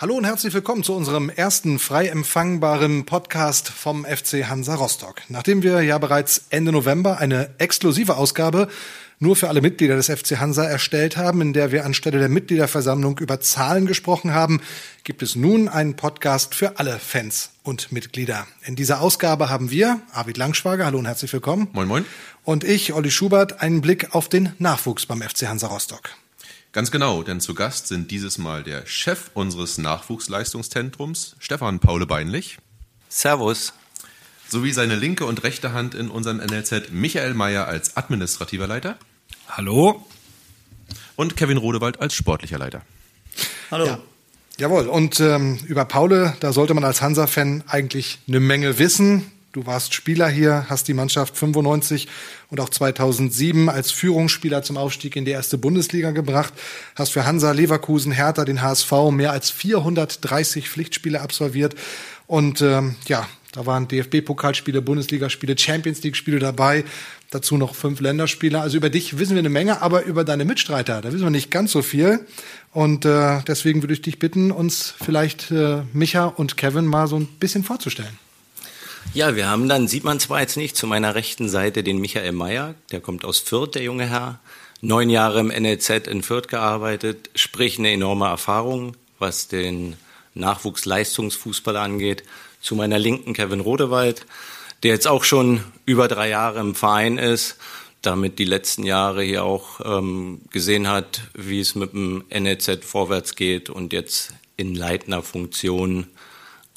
Hallo und herzlich willkommen zu unserem ersten frei empfangbaren Podcast vom FC Hansa Rostock. Nachdem wir ja bereits Ende November eine exklusive Ausgabe nur für alle Mitglieder des FC Hansa erstellt haben, in der wir anstelle der Mitgliederversammlung über Zahlen gesprochen haben, gibt es nun einen Podcast für alle Fans und Mitglieder. In dieser Ausgabe haben wir, Arvid Langschwager, hallo und herzlich willkommen. Moin, moin. Und ich, Olli Schubert, einen Blick auf den Nachwuchs beim FC Hansa Rostock. Ganz genau, denn zu Gast sind dieses Mal der Chef unseres Nachwuchsleistungszentrums, Stefan Paule Beinlich. Servus. Sowie seine linke und rechte Hand in unserem NLZ, Michael Mayer als administrativer Leiter. Hallo. Und Kevin Rodewald als sportlicher Leiter. Hallo. Ja. Jawohl, und ähm, über Paule, da sollte man als Hansa-Fan eigentlich eine Menge wissen. Du warst Spieler hier, hast die Mannschaft 95 und auch 2007 als Führungsspieler zum Aufstieg in die erste Bundesliga gebracht, hast für Hansa, Leverkusen, Hertha, den HSV mehr als 430 Pflichtspiele absolviert und ähm, ja, da waren DFB-Pokalspiele, Bundesligaspiele, Champions League-Spiele dabei, dazu noch fünf Länderspiele. Also über dich wissen wir eine Menge, aber über deine Mitstreiter, da wissen wir nicht ganz so viel. Und äh, deswegen würde ich dich bitten, uns vielleicht äh, Micha und Kevin mal so ein bisschen vorzustellen. Ja, wir haben dann, sieht man zwar jetzt nicht, zu meiner rechten Seite den Michael Mayer, der kommt aus Fürth, der junge Herr. Neun Jahre im NLZ in Fürth gearbeitet, sprich eine enorme Erfahrung, was den Nachwuchsleistungsfußball angeht. Zu meiner linken Kevin Rodewald, der jetzt auch schon über drei Jahre im Verein ist, damit die letzten Jahre hier auch ähm, gesehen hat, wie es mit dem NLZ vorwärts geht und jetzt in leitender Funktion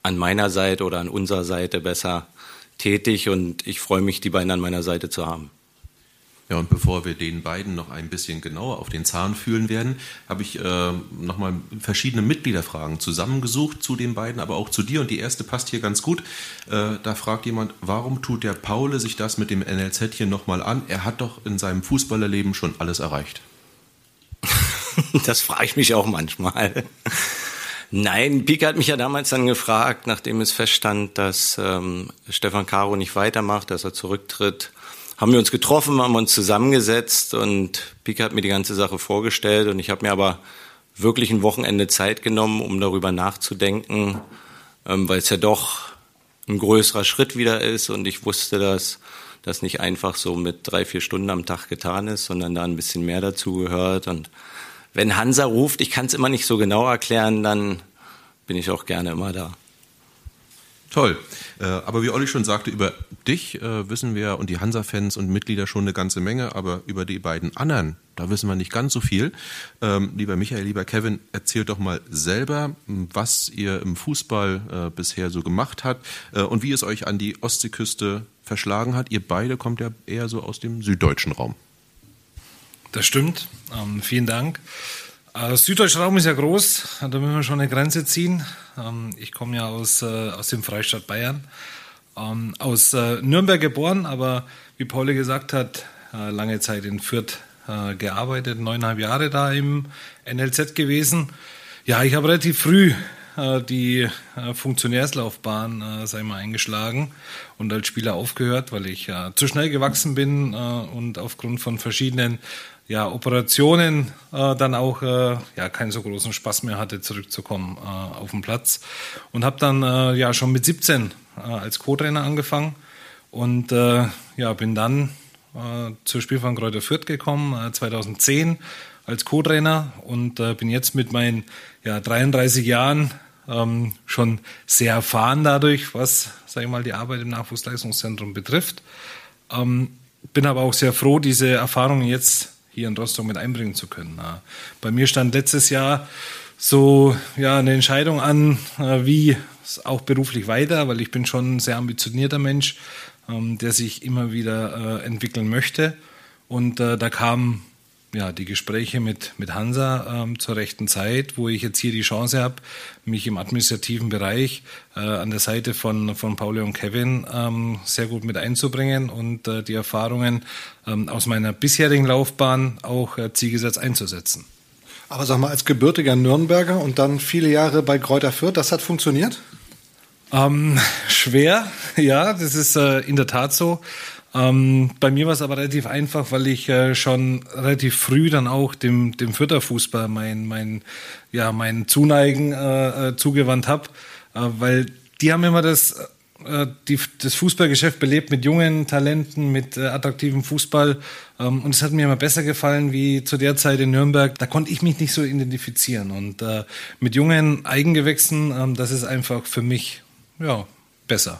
an meiner Seite oder an unserer Seite besser tätig und ich freue mich, die beiden an meiner Seite zu haben. Ja, und bevor wir den beiden noch ein bisschen genauer auf den Zahn fühlen werden, habe ich äh, nochmal verschiedene Mitgliederfragen zusammengesucht zu den beiden, aber auch zu dir. Und die erste passt hier ganz gut. Äh, da fragt jemand, warum tut der Paule sich das mit dem NLZ hier nochmal an? Er hat doch in seinem Fußballerleben schon alles erreicht. das frage ich mich auch manchmal. Nein, Pika hat mich ja damals dann gefragt, nachdem es feststand, dass ähm, Stefan Caro nicht weitermacht, dass er zurücktritt. Haben wir uns getroffen, haben uns zusammengesetzt und Pika hat mir die ganze Sache vorgestellt und ich habe mir aber wirklich ein Wochenende Zeit genommen, um darüber nachzudenken, ähm, weil es ja doch ein größerer Schritt wieder ist und ich wusste, dass das nicht einfach so mit drei, vier Stunden am Tag getan ist, sondern da ein bisschen mehr dazu gehört und wenn Hansa ruft, ich kann es immer nicht so genau erklären, dann bin ich auch gerne immer da. Toll. Äh, aber wie Olli schon sagte, über dich äh, wissen wir und die Hansa-Fans und Mitglieder schon eine ganze Menge, aber über die beiden anderen, da wissen wir nicht ganz so viel. Ähm, lieber Michael, lieber Kevin, erzählt doch mal selber, was ihr im Fußball äh, bisher so gemacht habt und wie es euch an die Ostseeküste verschlagen hat. Ihr beide kommt ja eher so aus dem süddeutschen Raum. Das stimmt. Ähm, vielen Dank. Äh, Süddeutscher Raum ist ja groß, da müssen wir schon eine Grenze ziehen. Ähm, ich komme ja aus, äh, aus dem Freistaat Bayern, ähm, aus äh, Nürnberg geboren, aber wie Pauli gesagt hat, äh, lange Zeit in Fürth äh, gearbeitet, neuneinhalb Jahre da im NLZ gewesen. Ja, ich habe relativ früh äh, die Funktionärslaufbahn, ich mal, eingeschlagen und als Spieler aufgehört, weil ich zu schnell gewachsen bin und aufgrund von verschiedenen ja, Operationen äh, dann auch äh, ja, keinen so großen Spaß mehr hatte, zurückzukommen äh, auf den Platz. Und habe dann äh, ja schon mit 17 äh, als Co-Trainer angefangen und äh, ja, bin dann äh, zur Spielverein Kräuter Fürth gekommen, äh, 2010 als Co-Trainer und äh, bin jetzt mit meinen ja, 33 Jahren ähm, schon sehr erfahren dadurch, was, sage ich mal, die Arbeit im Nachwuchsleistungszentrum betrifft. Ähm, bin aber auch sehr froh, diese Erfahrungen jetzt hier in Rostock mit einbringen zu können. Bei mir stand letztes Jahr so ja eine Entscheidung an, äh, wie auch beruflich weiter, weil ich bin schon ein sehr ambitionierter Mensch, ähm, der sich immer wieder äh, entwickeln möchte. Und äh, da kam ja, die Gespräche mit, mit Hansa ähm, zur rechten Zeit, wo ich jetzt hier die Chance habe, mich im administrativen Bereich äh, an der Seite von, von Pauli und Kevin ähm, sehr gut mit einzubringen und äh, die Erfahrungen ähm, aus meiner bisherigen Laufbahn auch äh, zielgesetzt einzusetzen. Aber sag mal, als gebürtiger Nürnberger und dann viele Jahre bei Kräuter Fürth, das hat funktioniert? Ähm, schwer, ja, das ist äh, in der Tat so. Ähm, bei mir war es aber relativ einfach, weil ich äh, schon relativ früh dann auch dem, dem Fürther mein, mein, ja, mein Zuneigen äh, äh, zugewandt habe, äh, weil die haben immer das äh, die, das Fußballgeschäft belebt mit jungen Talenten, mit äh, attraktivem Fußball. Ähm, und es hat mir immer besser gefallen wie zu der Zeit in Nürnberg. Da konnte ich mich nicht so identifizieren. Und mit jungen Eigengewächsen, ähm, das ist einfach für mich ja, besser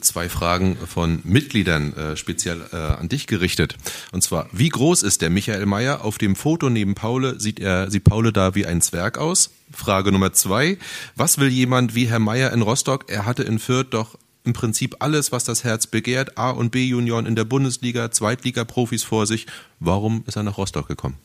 zwei Fragen von Mitgliedern äh, speziell äh, an dich gerichtet. Und zwar, wie groß ist der Michael Mayer? Auf dem Foto neben Paule sieht er, sieht Paule da wie ein Zwerg aus? Frage Nummer zwei, was will jemand wie Herr Mayer in Rostock? Er hatte in Fürth doch im Prinzip alles, was das Herz begehrt. A- und B-Junioren in der Bundesliga, Zweitliga-Profis vor sich. Warum ist er nach Rostock gekommen?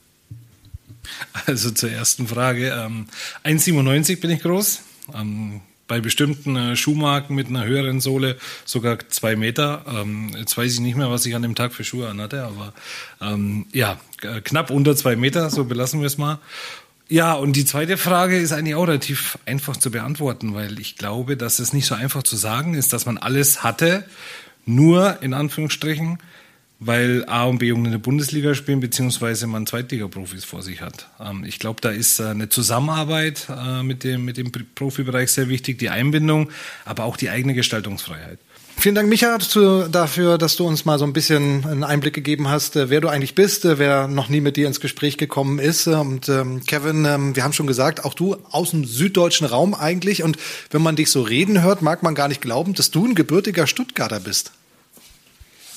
Also zur ersten Frage. Ähm, 1,97 bin ich groß. Ähm, bei bestimmten äh, Schuhmarken mit einer höheren Sohle sogar zwei Meter. Ähm, jetzt weiß ich nicht mehr, was ich an dem Tag für Schuhe anhatte, aber ähm, ja, knapp unter zwei Meter, so belassen wir es mal. Ja, und die zweite Frage ist eigentlich auch relativ einfach zu beantworten, weil ich glaube, dass es nicht so einfach zu sagen ist, dass man alles hatte, nur in Anführungsstrichen weil A und B-Jugend in der Bundesliga spielen, beziehungsweise man Zweitliga-Profis vor sich hat. Ähm, ich glaube, da ist äh, eine Zusammenarbeit äh, mit, dem, mit dem Profibereich sehr wichtig, die Einbindung, aber auch die eigene Gestaltungsfreiheit. Vielen Dank, Micha, dafür, dass du uns mal so ein bisschen einen Einblick gegeben hast, äh, wer du eigentlich bist, äh, wer noch nie mit dir ins Gespräch gekommen ist. Und ähm, Kevin, ähm, wir haben schon gesagt, auch du aus dem süddeutschen Raum eigentlich. Und wenn man dich so reden hört, mag man gar nicht glauben, dass du ein gebürtiger Stuttgarter bist.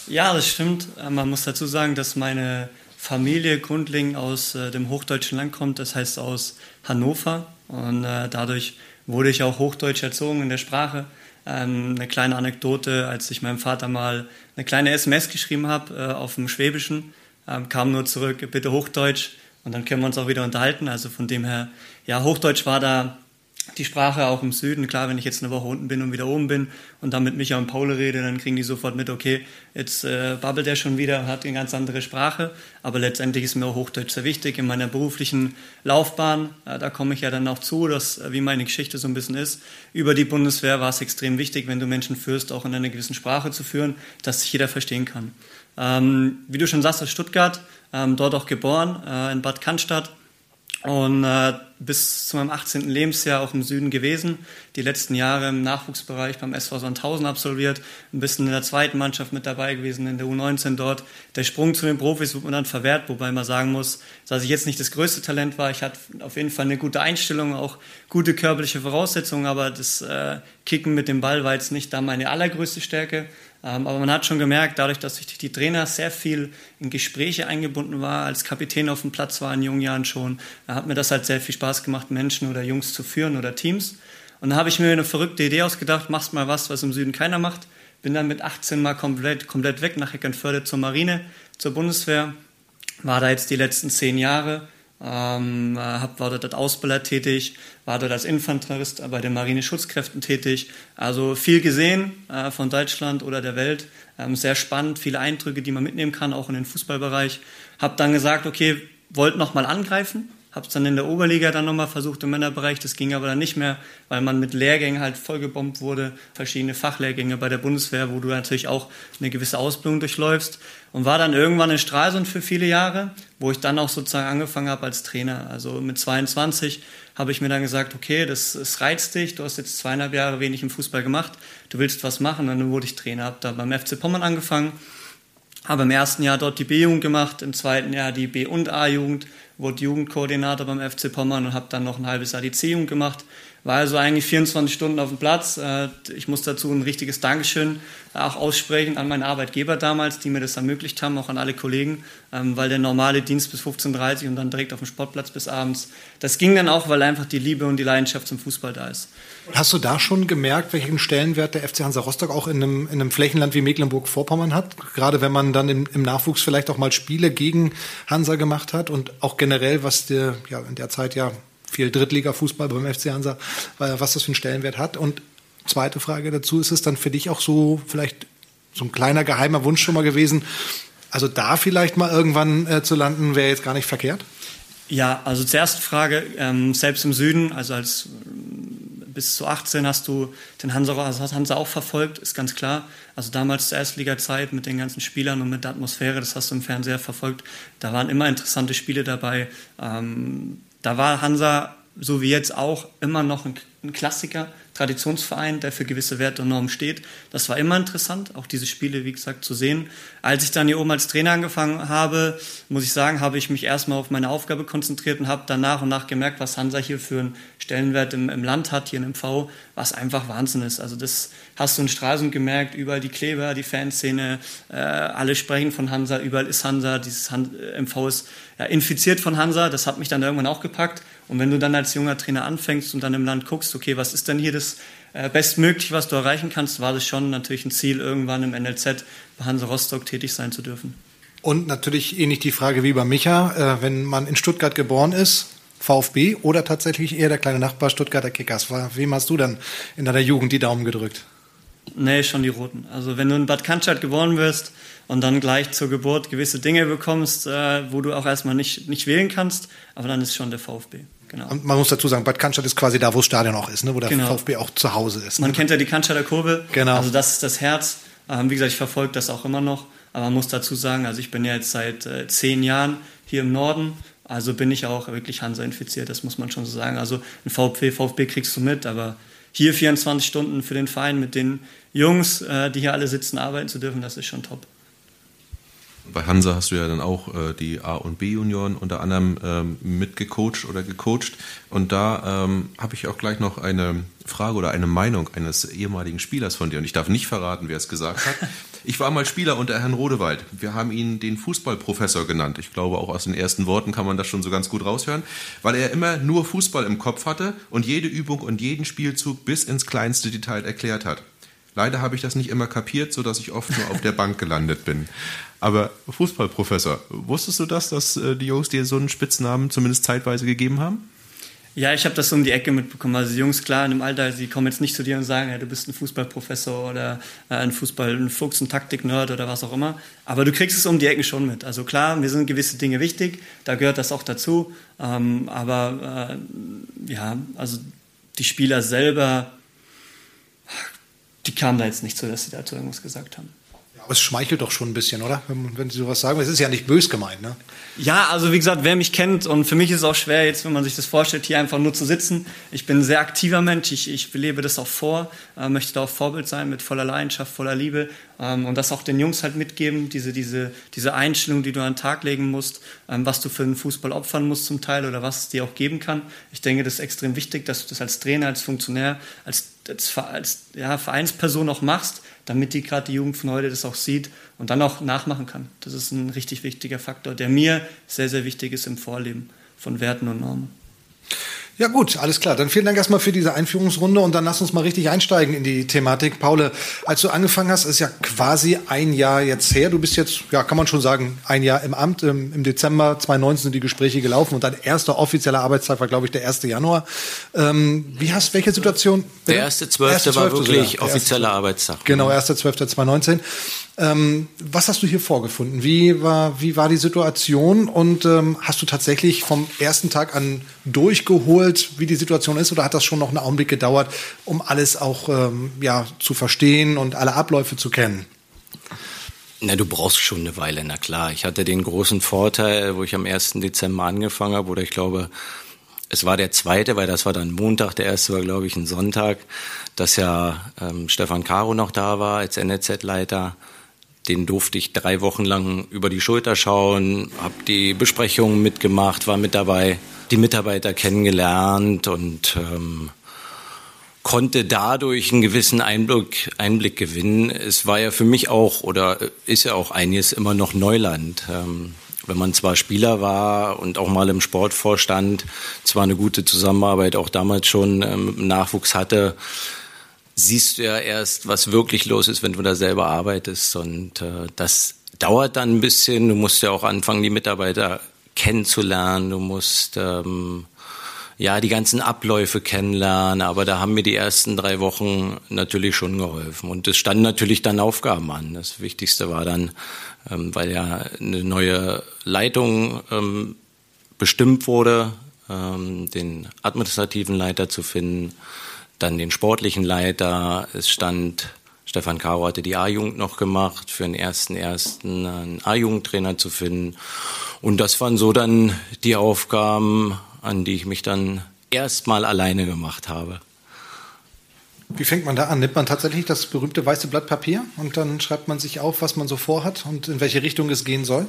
Ja, das stimmt. Äh, man muss dazu sagen, dass meine Familie grundlegend aus äh, dem hochdeutschen Land kommt, das heißt aus Hannover. Und äh, dadurch wurde ich auch hochdeutsch erzogen in der Sprache. Ähm, eine kleine Anekdote, als ich meinem Vater mal eine kleine SMS geschrieben habe äh, auf dem Schwäbischen, ähm, kam nur zurück, bitte Hochdeutsch. Und dann können wir uns auch wieder unterhalten. Also von dem her, ja, Hochdeutsch war da die Sprache auch im Süden. Klar, wenn ich jetzt eine Woche unten bin und wieder oben bin und dann mit Micha und Paul rede, dann kriegen die sofort mit, okay, jetzt äh, babbelt er schon wieder, hat eine ganz andere Sprache. Aber letztendlich ist mir auch Hochdeutsch sehr wichtig in meiner beruflichen Laufbahn. Äh, da komme ich ja dann auch zu, dass, äh, wie meine Geschichte so ein bisschen ist. Über die Bundeswehr war es extrem wichtig, wenn du Menschen führst, auch in einer gewissen Sprache zu führen, dass sich jeder verstehen kann. Ähm, wie du schon sagst, aus Stuttgart, ähm, dort auch geboren, äh, in Bad Cannstatt und äh, bis zu meinem 18. Lebensjahr auch im Süden gewesen. Die letzten Jahre im Nachwuchsbereich beim SV Sandhausen absolviert, ein bisschen in der zweiten Mannschaft mit dabei gewesen, in der U19 dort. Der Sprung zu den Profis wurde mir dann verwehrt, wobei man sagen muss, dass ich jetzt nicht das größte Talent war. Ich hatte auf jeden Fall eine gute Einstellung, auch gute körperliche Voraussetzungen, aber das äh, Kicken mit dem Ball war jetzt nicht da meine allergrößte Stärke. Ähm, aber man hat schon gemerkt, dadurch, dass ich die Trainer sehr viel in Gespräche eingebunden war, als Kapitän auf dem Platz war in jungen Jahren schon, hat mir das halt sehr viel Spaß gemacht, Menschen oder Jungs zu führen oder Teams. Und da habe ich mir eine verrückte Idee ausgedacht, machst mal was, was im Süden keiner macht. Bin dann mit 18 mal komplett, komplett weg nach Eckernförde zur Marine, zur Bundeswehr. War da jetzt die letzten zehn Jahre ähm, hab, war dort als Ausbilder tätig, war dort als Infanterist bei den Marineschutzkräften tätig. Also viel gesehen äh, von Deutschland oder der Welt. Ähm, sehr spannend, viele Eindrücke, die man mitnehmen kann, auch in den Fußballbereich. Hab dann gesagt, okay, wollt noch mal angreifen, habe es dann in der Oberliga dann nochmal versucht im Männerbereich, das ging aber dann nicht mehr, weil man mit Lehrgängen halt vollgebombt wurde, verschiedene Fachlehrgänge bei der Bundeswehr, wo du natürlich auch eine gewisse Ausbildung durchläufst. Und war dann irgendwann in Stralsund für viele Jahre, wo ich dann auch sozusagen angefangen habe als Trainer. Also mit 22 habe ich mir dann gesagt, okay, das, das reizt dich, du hast jetzt zweieinhalb Jahre wenig im Fußball gemacht, du willst was machen, und dann wurde ich Trainer, habe da beim FC Pommern angefangen, habe im ersten Jahr dort die B-Jugend gemacht, im zweiten Jahr die B- und A-Jugend, wurde Jugendkoordinator beim FC Pommern und habe dann noch ein halbes Jahr die C-Jugend gemacht. War also eigentlich 24 Stunden auf dem Platz. Äh, ich muss dazu ein richtiges Dankeschön auch aussprechen an meinen Arbeitgeber damals, die mir das ermöglicht haben, auch an alle Kollegen, ähm, weil der normale Dienst bis 15.30 Uhr und dann direkt auf dem Sportplatz bis abends, das ging dann auch, weil einfach die Liebe und die Leidenschaft zum Fußball da ist. Hast du da schon gemerkt, welchen Stellenwert der FC Hansa Rostock auch in einem, in einem Flächenland wie Mecklenburg-Vorpommern hat? Gerade wenn man dann im, im, Nachwuchs vielleicht auch mal Spiele gegen Hansa gemacht hat und auch generell, was der, ja, in der Zeit ja viel Drittliga-Fußball beim FC Hansa, was das für einen Stellenwert hat. Und zweite Frage dazu, ist es dann für dich auch so vielleicht so ein kleiner geheimer Wunsch schon mal gewesen, also da vielleicht mal irgendwann äh, zu landen, wäre jetzt gar nicht verkehrt? Ja, also zur ersten Frage, ähm, selbst im Süden, also als bis zu 18 hast du den Hansa, Hansa auch verfolgt, ist ganz klar. Also damals zur Erstliga-Zeit mit den ganzen Spielern und mit der Atmosphäre, das hast du im Fernseher verfolgt. Da waren immer interessante Spiele dabei. Ähm, da war Hansa, so wie jetzt auch, immer noch ein, ein Klassiker Traditionsverein, der für gewisse Werte und Normen steht. Das war immer interessant, auch diese Spiele, wie gesagt, zu sehen. Als ich dann hier oben als Trainer angefangen habe, muss ich sagen, habe ich mich erstmal auf meine Aufgabe konzentriert und habe dann nach und nach gemerkt, was Hansa hier für einen Stellenwert im, im Land hat, hier in MV, was einfach Wahnsinn ist. Also das hast du in Stralsund gemerkt, überall die Kleber, die Fanszene, äh, alle sprechen von Hansa, überall ist Hansa, dieses Han MV ist ja, infiziert von Hansa, das hat mich dann irgendwann auch gepackt. Und wenn du dann als junger Trainer anfängst und dann im Land guckst, okay, was ist denn hier das äh, bestmöglich, was du erreichen kannst, war das schon natürlich ein Ziel, irgendwann im NLZ bei Hansa Rostock tätig sein zu dürfen. Und natürlich ähnlich die Frage wie bei Micha, äh, wenn man in Stuttgart geboren ist, VfB oder tatsächlich eher der kleine Nachbar Stuttgarter Kickers. Wem hast du dann in deiner Jugend die Daumen gedrückt? Nee, schon die Roten. Also wenn du in Bad Cannstatt geboren wirst und dann gleich zur Geburt gewisse Dinge bekommst, äh, wo du auch erstmal nicht, nicht wählen kannst, aber dann ist schon der VfB. Genau. Und man muss dazu sagen, Bad Cannstatt ist quasi da, wo das Stadion auch ist, ne? wo der genau. VfB auch zu Hause ist. Man ne? kennt ja die Cannstatter Kurve. Genau. Also das ist das Herz. Ähm, wie gesagt, ich verfolge das auch immer noch. Aber man muss dazu sagen, also ich bin ja jetzt seit äh, zehn Jahren hier im Norden. Also bin ich auch wirklich Hansa infiziert, das muss man schon so sagen. Also ein VfB, VfB kriegst du mit, aber hier 24 Stunden für den Verein mit den Jungs, äh, die hier alle sitzen, arbeiten zu dürfen, das ist schon top. Bei Hansa hast du ja dann auch äh, die A- und B-Junioren unter anderem ähm, mitgecoacht oder gecoacht. Und da ähm, habe ich auch gleich noch eine Frage oder eine Meinung eines ehemaligen Spielers von dir. Und ich darf nicht verraten, wer es gesagt hat. Ich war mal Spieler unter Herrn Rodewald. Wir haben ihn den Fußballprofessor genannt. Ich glaube, auch aus den ersten Worten kann man das schon so ganz gut raushören, weil er immer nur Fußball im Kopf hatte und jede Übung und jeden Spielzug bis ins kleinste Detail erklärt hat. Leider habe ich das nicht immer kapiert, sodass ich oft nur auf der Bank gelandet bin. Aber Fußballprofessor, wusstest du das, dass äh, die Jungs dir so einen Spitznamen zumindest zeitweise gegeben haben? Ja, ich habe das um die Ecke mitbekommen. Also die Jungs, klar, in dem Alter, sie kommen jetzt nicht zu dir und sagen, ja, du bist ein Fußballprofessor oder äh, ein Fußball, ein Fuchs, ein Taktik-Nerd oder was auch immer. Aber du kriegst es um die Ecken schon mit. Also klar, mir sind gewisse Dinge wichtig, da gehört das auch dazu. Ähm, aber äh, ja, also die Spieler selber die kamen da jetzt nicht so, dass sie dazu irgendwas gesagt haben. Aber es schmeichelt doch schon ein bisschen, oder? Wenn, wenn Sie sowas sagen. Es ist ja nicht bös gemeint, ne? Ja, also wie gesagt, wer mich kennt und für mich ist es auch schwer jetzt, wenn man sich das vorstellt, hier einfach nur zu sitzen. Ich bin ein sehr aktiver Mensch, ich, ich lebe das auch vor, äh, möchte da auch Vorbild sein mit voller Leidenschaft, voller Liebe ähm, und das auch den Jungs halt mitgeben, diese, diese, diese Einstellung, die du an den Tag legen musst, ähm, was du für den Fußball opfern musst zum Teil oder was es dir auch geben kann. Ich denke, das ist extrem wichtig, dass du das als Trainer, als Funktionär, als, als, als ja, Vereinsperson auch machst, damit die gerade die Jugend von heute das auch sieht und dann auch nachmachen kann. Das ist ein richtig wichtiger Faktor, der mir sehr, sehr wichtig ist im Vorleben von Werten und Normen. Ja gut, alles klar. Dann vielen Dank erstmal für diese Einführungsrunde und dann lass uns mal richtig einsteigen in die Thematik. Paul, als du angefangen hast, ist ja quasi ein Jahr jetzt her. Du bist jetzt, ja, kann man schon sagen, ein Jahr im Amt. Im Dezember 2019 sind die Gespräche gelaufen und dein erster offizieller Arbeitstag war, glaube ich, der 1. Januar. Ähm, wie hast, welche Situation? Der erste Zwölfte war wirklich offizieller Arbeitstag. Genau, 1.12.2019. Ähm, was hast du hier vorgefunden? Wie war, wie war die Situation und ähm, hast du tatsächlich vom ersten Tag an durchgeholt, wie die Situation ist, oder hat das schon noch einen Augenblick gedauert, um alles auch ähm, ja, zu verstehen und alle Abläufe zu kennen? Na, du brauchst schon eine Weile, na klar. Ich hatte den großen Vorteil, wo ich am 1. Dezember angefangen habe, oder ich glaube, es war der zweite, weil das war dann Montag, der erste war, glaube ich, ein Sonntag, dass ja ähm, Stefan Caro noch da war als NLZ-Leiter den durfte ich drei Wochen lang über die Schulter schauen, habe die Besprechungen mitgemacht, war mit dabei, die Mitarbeiter kennengelernt und ähm, konnte dadurch einen gewissen Einblick, Einblick gewinnen. Es war ja für mich auch oder ist ja auch einiges immer noch Neuland. Ähm, wenn man zwar Spieler war und auch mal im Sportvorstand, zwar eine gute Zusammenarbeit auch damals schon ähm, Nachwuchs hatte, siehst du ja erst, was wirklich los ist, wenn du da selber arbeitest. Und äh, das dauert dann ein bisschen. Du musst ja auch anfangen, die Mitarbeiter kennenzulernen. Du musst ähm, ja die ganzen Abläufe kennenlernen. Aber da haben mir die ersten drei Wochen natürlich schon geholfen. Und es standen natürlich dann Aufgaben an. Das Wichtigste war dann, ähm, weil ja eine neue Leitung ähm, bestimmt wurde, ähm, den administrativen Leiter zu finden dann den sportlichen Leiter. Es stand, Stefan Caro hatte die A-Jugend noch gemacht, für den ersten ersten einen A-Jugendtrainer zu finden. Und das waren so dann die Aufgaben, an die ich mich dann erstmal alleine gemacht habe. Wie fängt man da an? Nimmt man tatsächlich das berühmte weiße Blatt Papier und dann schreibt man sich auf, was man so vorhat und in welche Richtung es gehen soll?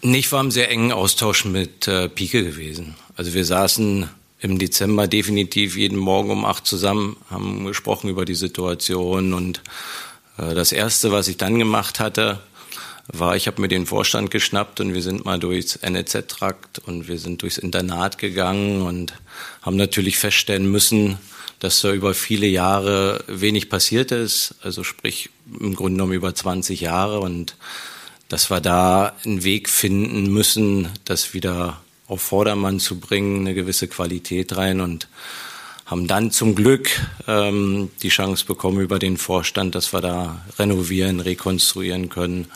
Ich war im sehr engen Austausch mit äh, Pike gewesen. Also wir saßen im Dezember definitiv jeden Morgen um acht zusammen, haben gesprochen über die Situation. Und äh, das erste, was ich dann gemacht hatte, war, ich habe mir den Vorstand geschnappt und wir sind mal durchs NEZ-Trakt und wir sind durchs Internat gegangen und haben natürlich feststellen müssen, dass da über viele Jahre wenig passiert ist, also sprich im Grunde genommen über 20 Jahre. Und dass wir da einen Weg finden müssen, das wieder auf Vordermann zu bringen, eine gewisse Qualität rein und haben dann zum Glück ähm, die Chance bekommen über den Vorstand, dass wir da renovieren, rekonstruieren können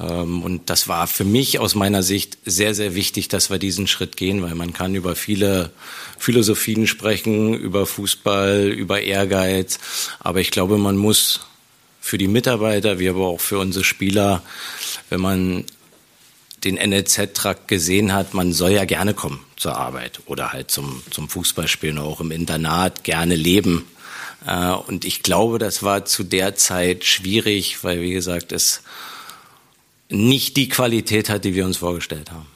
ähm, und das war für mich aus meiner Sicht sehr, sehr wichtig, dass wir diesen Schritt gehen, weil man kann über viele Philosophien sprechen, über Fußball, über Ehrgeiz. Aber ich glaube, man muss für die Mitarbeiter, wie aber auch für unsere Spieler, wenn man den NLZ-Trakt gesehen hat, man soll ja gerne kommen zur Arbeit oder halt zum, zum Fußballspielen, auch im Internat gerne leben. Äh, und ich glaube, das war zu der Zeit schwierig, weil, wie gesagt, es nicht die Qualität hat, die wir uns vorgestellt haben.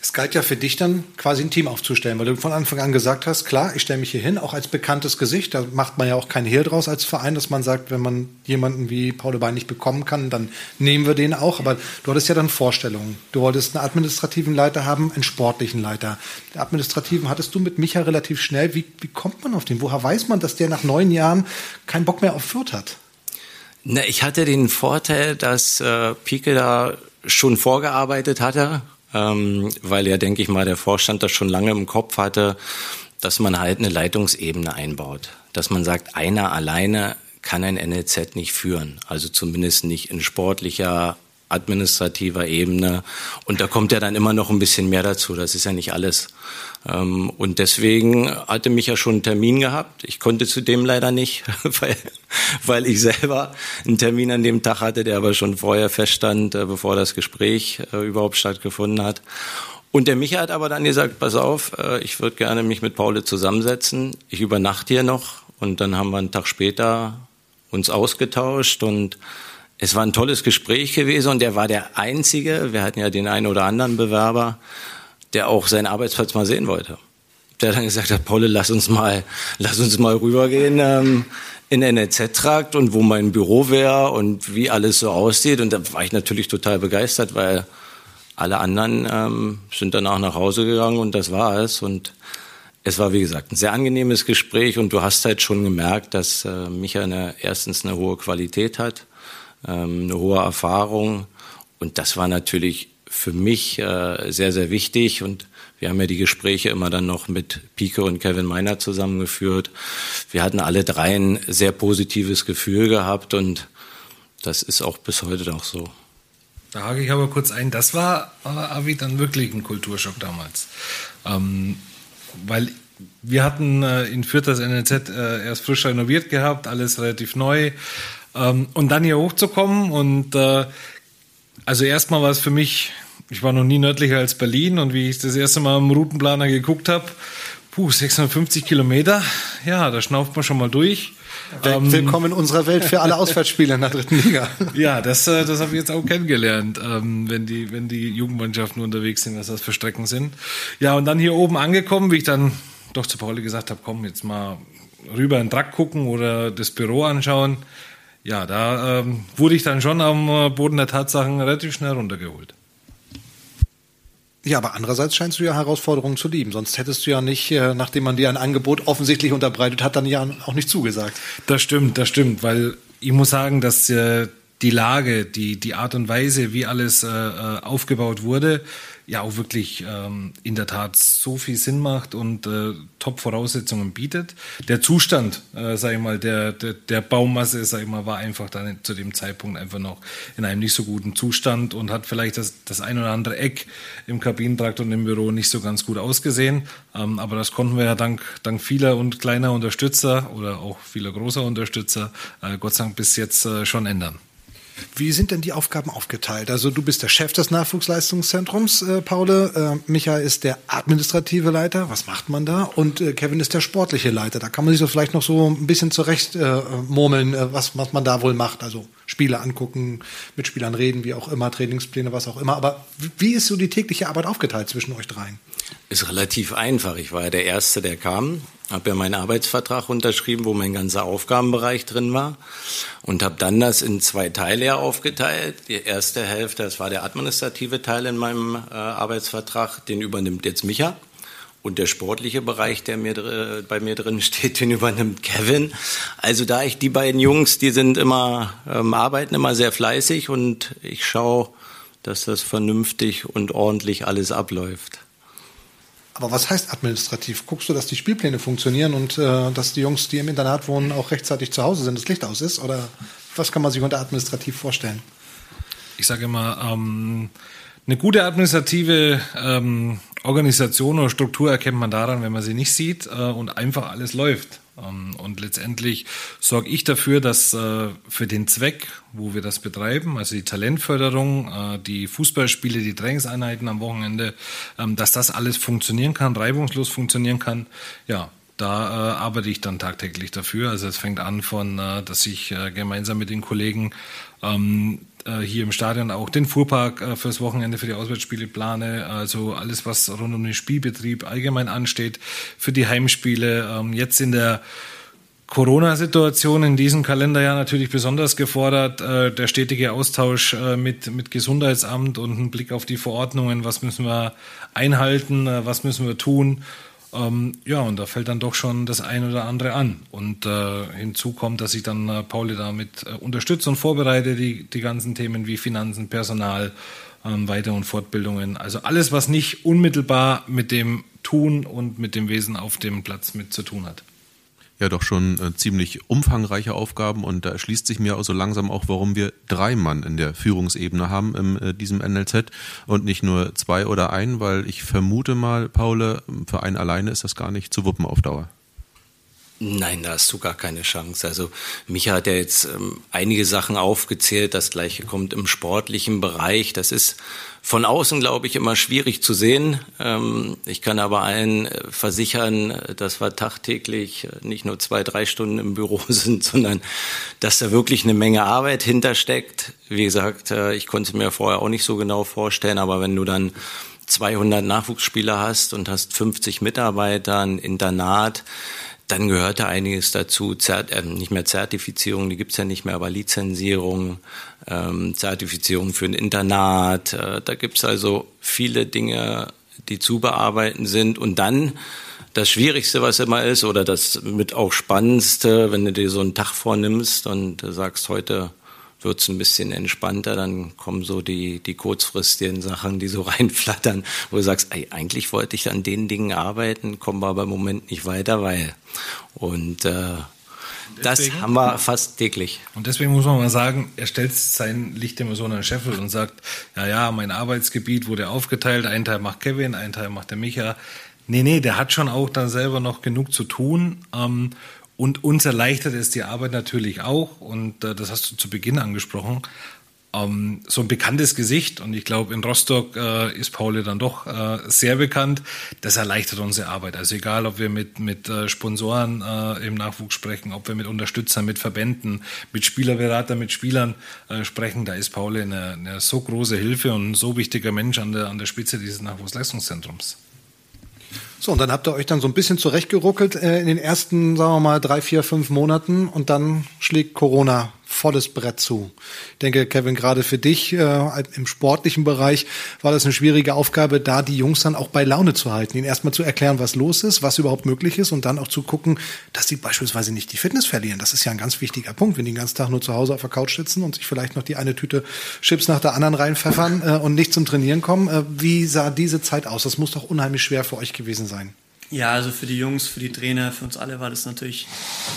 Es galt ja für dich dann quasi ein Team aufzustellen, weil du von Anfang an gesagt hast, klar, ich stelle mich hier hin, auch als bekanntes Gesicht. Da macht man ja auch kein Hehl draus als Verein, dass man sagt, wenn man jemanden wie Paul Bein nicht bekommen kann, dann nehmen wir den auch. Aber du hattest ja dann Vorstellungen. Du wolltest einen administrativen Leiter haben, einen sportlichen Leiter. Den administrativen hattest du mit Micha relativ schnell. Wie, wie kommt man auf den? Woher weiß man, dass der nach neun Jahren keinen Bock mehr auf Fürth hat? Na, ich hatte den Vorteil, dass äh, Pike da schon vorgearbeitet hatte, ähm, weil ja, denke ich mal, der Vorstand das schon lange im Kopf hatte, dass man halt eine Leitungsebene einbaut. Dass man sagt, einer alleine kann ein NLZ nicht führen. Also zumindest nicht in sportlicher administrativer Ebene. Und da kommt ja dann immer noch ein bisschen mehr dazu. Das ist ja nicht alles. Ähm, und deswegen hatte mich ja schon einen Termin gehabt. Ich konnte zu dem leider nicht, weil, weil ich selber einen Termin an dem Tag hatte, der aber schon vorher feststand, äh, bevor das Gespräch äh, überhaupt stattgefunden hat. Und der Micha hat aber dann gesagt, pass auf, äh, ich würde gerne mich mit Paul zusammensetzen. Ich übernachte hier noch. Und dann haben wir einen Tag später uns ausgetauscht und es war ein tolles Gespräch gewesen und er war der Einzige, wir hatten ja den einen oder anderen Bewerber, der auch seinen Arbeitsplatz mal sehen wollte. Der dann gesagt hat, Paul, lass uns mal, lass uns mal rübergehen ähm, in NLZ-Trakt und wo mein Büro wäre und wie alles so aussieht. Und da war ich natürlich total begeistert, weil alle anderen ähm, sind danach nach Hause gegangen und das war es. Und es war, wie gesagt, ein sehr angenehmes Gespräch und du hast halt schon gemerkt, dass äh, Micha eine, erstens eine hohe Qualität hat ähm, eine hohe Erfahrung. Und das war natürlich für mich äh, sehr, sehr wichtig. Und wir haben ja die Gespräche immer dann noch mit Pike und Kevin Meiner zusammengeführt. Wir hatten alle drei ein sehr positives Gefühl gehabt und das ist auch bis heute noch so. Da hake ich aber kurz ein. Das war Avi dann wirklich ein Kulturschock damals. Ähm, weil wir hatten äh, in Fürth das NLZ äh, erst frisch renoviert gehabt, alles relativ neu. Ähm, und dann hier hochzukommen und äh, also erstmal war es für mich, ich war noch nie nördlicher als Berlin und wie ich das erste Mal im Routenplaner geguckt habe, puh, 650 Kilometer, ja, da schnauft man schon mal durch. Ähm, Willkommen in unserer Welt für alle Auswärtsspieler in der dritten Liga. Ja, das, äh, das habe ich jetzt auch kennengelernt, ähm, wenn, die, wenn die Jugendmannschaften unterwegs sind, was das für Strecken sind. Ja, und dann hier oben angekommen, wie ich dann doch zu Pauli gesagt habe, komm, jetzt mal rüber in den Truck gucken oder das Büro anschauen ja, da ähm, wurde ich dann schon am äh, Boden der Tatsachen relativ schnell runtergeholt. Ja, aber andererseits scheinst du ja Herausforderungen zu lieben. Sonst hättest du ja nicht, äh, nachdem man dir ein Angebot offensichtlich unterbreitet hat, dann ja auch nicht zugesagt. Das stimmt, das stimmt, weil ich muss sagen, dass äh, die Lage, die, die Art und Weise, wie alles äh aufgebaut wurde, ja auch wirklich ähm, in der Tat so viel Sinn macht und äh, Top-Voraussetzungen bietet. Der Zustand, äh, sag ich mal, der, der, der Baumasse, sag ich mal, war einfach dann zu dem Zeitpunkt einfach noch in einem nicht so guten Zustand und hat vielleicht das, das ein oder andere Eck im Kabinentrakt und im Büro nicht so ganz gut ausgesehen. Ähm, aber das konnten wir ja dank, dank vieler und kleiner Unterstützer oder auch vieler großer Unterstützer äh, Gott sei Dank bis jetzt äh, schon ändern. Wie sind denn die Aufgaben aufgeteilt? Also du bist der Chef des Nachwuchsleistungszentrums, äh, Paule. Äh, Micha ist der administrative Leiter. Was macht man da? Und äh, Kevin ist der sportliche Leiter. Da kann man sich so vielleicht noch so ein bisschen zurecht äh, murmeln, äh, was, was man da wohl macht. Also Spiele angucken, mit Spielern reden, wie auch immer, Trainingspläne, was auch immer. Aber wie ist so die tägliche Arbeit aufgeteilt zwischen euch dreien? Ist relativ einfach. Ich war ja der Erste, der kam, habe ja meinen Arbeitsvertrag unterschrieben, wo mein ganzer Aufgabenbereich drin war und habe dann das in zwei Teile aufgeteilt. Die erste Hälfte, das war der administrative Teil in meinem äh, Arbeitsvertrag, den übernimmt jetzt Micha. Und der sportliche Bereich, der mir, äh, bei mir drin steht, den übernimmt Kevin. Also da ich die beiden Jungs, die sind immer, ähm, arbeiten immer sehr fleißig und ich schaue, dass das vernünftig und ordentlich alles abläuft. Aber was heißt administrativ? Guckst du, dass die Spielpläne funktionieren und äh, dass die Jungs, die im Internat wohnen, auch rechtzeitig zu Hause sind, das Licht aus ist? Oder was kann man sich unter administrativ vorstellen? Ich sage immer, ähm, eine gute administrative ähm, Organisation oder Struktur erkennt man daran, wenn man sie nicht sieht äh, und einfach alles läuft. Ähm, und letztendlich sorge ich dafür, dass äh, für den Zweck, wo wir das betreiben, also die Talentförderung, äh, die Fußballspiele, die Trainingseinheiten am Wochenende, ähm, dass das alles funktionieren kann, reibungslos funktionieren kann. Ja, da äh, arbeite ich dann tagtäglich dafür. Also es fängt an von, dass ich gemeinsam mit den Kollegen ähm, äh, hier im Stadion auch den Fuhrpark äh, fürs Wochenende für die Auswärtsspiele plane. Also alles, was rund um den Spielbetrieb allgemein ansteht, für die Heimspiele. Ähm, jetzt in der Corona-Situation in diesem Kalenderjahr natürlich besonders gefordert. Äh, der stetige Austausch äh, mit, mit Gesundheitsamt und ein Blick auf die Verordnungen. Was müssen wir einhalten? Äh, was müssen wir tun? Ähm, ja, und da fällt dann doch schon das ein oder andere an. Und äh, hinzu kommt, dass ich dann äh, Pauli damit äh, unterstütze und vorbereite, die, die ganzen Themen wie Finanzen, Personal, ähm, Weiter- und Fortbildungen. Also alles, was nicht unmittelbar mit dem Tun und mit dem Wesen auf dem Platz mit zu tun hat ja doch schon äh, ziemlich umfangreiche Aufgaben und da erschließt sich mir auch so langsam auch, warum wir drei Mann in der Führungsebene haben in äh, diesem NLZ und nicht nur zwei oder ein, weil ich vermute mal, Paule, für einen alleine ist das gar nicht zu wuppen auf Dauer. Nein, da hast du gar keine Chance. Also Micha hat ja jetzt ähm, einige Sachen aufgezählt. Das gleiche kommt im sportlichen Bereich. Das ist von außen, glaube ich, immer schwierig zu sehen. Ähm, ich kann aber allen äh, versichern, dass wir tagtäglich äh, nicht nur zwei, drei Stunden im Büro sind, sondern dass da wirklich eine Menge Arbeit hintersteckt. Wie gesagt, äh, ich konnte mir vorher auch nicht so genau vorstellen, aber wenn du dann 200 Nachwuchsspieler hast und hast 50 Mitarbeiter, ein Internat, dann gehörte einiges dazu, Zert, äh, nicht mehr Zertifizierung, die gibt's ja nicht mehr, aber Lizenzierung, ähm, Zertifizierung für ein Internat. Äh, da gibt's also viele Dinge, die zu bearbeiten sind. Und dann das Schwierigste, was immer ist, oder das mit auch Spannendste, wenn du dir so einen Tag vornimmst und sagst, heute wird es ein bisschen entspannter, dann kommen so die, die kurzfristigen Sachen, die so reinflattern, wo du sagst, ey, eigentlich wollte ich an den Dingen arbeiten, kommen wir aber im Moment nicht weiter, weil. Und äh, das haben wir fast täglich. Und deswegen muss man mal sagen, er stellt sein Licht immer so an den Scheffel und sagt, ja, ja, mein Arbeitsgebiet wurde aufgeteilt, ein Teil macht Kevin, ein Teil macht der Micha. Nee, nee, der hat schon auch dann selber noch genug zu tun. Ähm, und uns erleichtert es die Arbeit natürlich auch, und äh, das hast du zu Beginn angesprochen, ähm, so ein bekanntes Gesicht. Und ich glaube, in Rostock äh, ist Pauli dann doch äh, sehr bekannt. Das erleichtert unsere Arbeit. Also egal, ob wir mit, mit äh, Sponsoren äh, im Nachwuchs sprechen, ob wir mit Unterstützern, mit Verbänden, mit Spielerberatern, mit Spielern äh, sprechen, da ist Pauli eine, eine so große Hilfe und ein so wichtiger Mensch an der, an der Spitze dieses Nachwuchsleistungszentrums. So, und dann habt ihr euch dann so ein bisschen zurechtgeruckelt äh, in den ersten, sagen wir mal, drei, vier, fünf Monaten und dann schlägt Corona volles Brett zu. Ich denke, Kevin, gerade für dich äh, im sportlichen Bereich war das eine schwierige Aufgabe, da die Jungs dann auch bei Laune zu halten, ihnen erstmal zu erklären, was los ist, was überhaupt möglich ist und dann auch zu gucken, dass sie beispielsweise nicht die Fitness verlieren. Das ist ja ein ganz wichtiger Punkt, wenn die den ganzen Tag nur zu Hause auf der Couch sitzen und sich vielleicht noch die eine Tüte Chips nach der anderen reinpfeffern äh, und nicht zum Trainieren kommen. Äh, wie sah diese Zeit aus? Das muss doch unheimlich schwer für euch gewesen sein. Ja, also für die Jungs, für die Trainer, für uns alle war das natürlich,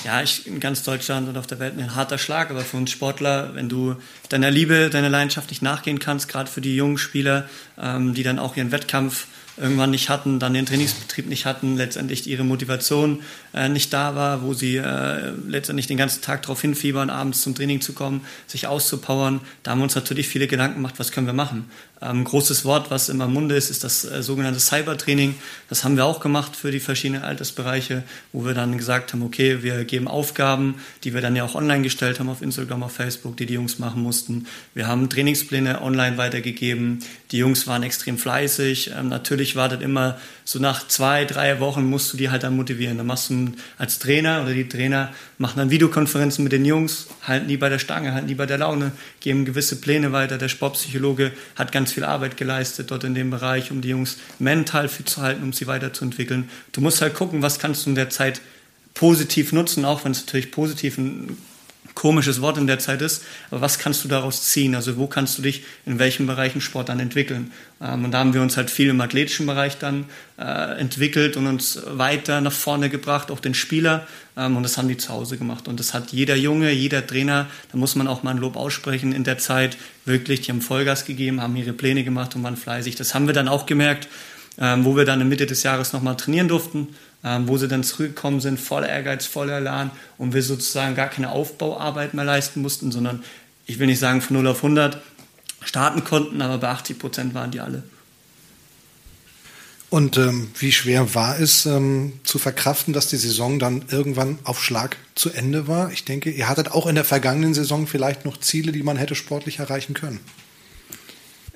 ja, ich, in ganz Deutschland und auf der Welt ein harter Schlag, aber für uns Sportler, wenn du deiner Liebe, deiner Leidenschaft nicht nachgehen kannst, gerade für die jungen Spieler, ähm, die dann auch ihren Wettkampf irgendwann nicht hatten, dann den Trainingsbetrieb nicht hatten, letztendlich ihre Motivation äh, nicht da war, wo sie äh, letztendlich den ganzen Tag darauf hinfiebern, abends zum Training zu kommen, sich auszupowern. Da haben wir uns natürlich viele Gedanken gemacht, was können wir machen. Ähm, großes Wort, was immer im Munde ist, ist das äh, sogenannte Cybertraining. Das haben wir auch gemacht für die verschiedenen Altersbereiche, wo wir dann gesagt haben, okay, wir geben Aufgaben, die wir dann ja auch online gestellt haben auf Instagram, auf Facebook, die die Jungs machen mussten. Wir haben Trainingspläne online weitergegeben. Die Jungs waren extrem fleißig. Ähm, natürlich war das immer so nach zwei, drei Wochen musst du die halt dann motivieren. Dann machst du als Trainer oder die Trainer machen dann Videokonferenzen mit den Jungs, halten die bei der Stange, halten die bei der Laune, geben gewisse Pläne weiter. Der Sportpsychologe hat ganz viel Arbeit geleistet dort in dem Bereich, um die Jungs mental fit zu halten, um sie weiterzuentwickeln. Du musst halt gucken, was kannst du in der Zeit positiv nutzen, auch wenn es natürlich positiv ein komisches Wort in der Zeit ist, aber was kannst du daraus ziehen? Also wo kannst du dich in welchen Bereichen Sport dann entwickeln? Ähm, und da haben wir uns halt viel im athletischen Bereich dann äh, entwickelt und uns weiter nach vorne gebracht, auch den Spieler. Ähm, und das haben die zu Hause gemacht. Und das hat jeder Junge, jeder Trainer, da muss man auch mal ein Lob aussprechen in der Zeit, wirklich, die haben Vollgas gegeben, haben ihre Pläne gemacht und waren fleißig. Das haben wir dann auch gemerkt, ähm, wo wir dann in Mitte des Jahres nochmal trainieren durften ähm, wo sie dann zurückgekommen sind, voller Ehrgeiz, voller Elan und wir sozusagen gar keine Aufbauarbeit mehr leisten mussten, sondern ich will nicht sagen von 0 auf 100 starten konnten, aber bei 80 Prozent waren die alle. Und ähm, wie schwer war es ähm, zu verkraften, dass die Saison dann irgendwann auf Schlag zu Ende war? Ich denke, ihr hattet auch in der vergangenen Saison vielleicht noch Ziele, die man hätte sportlich erreichen können.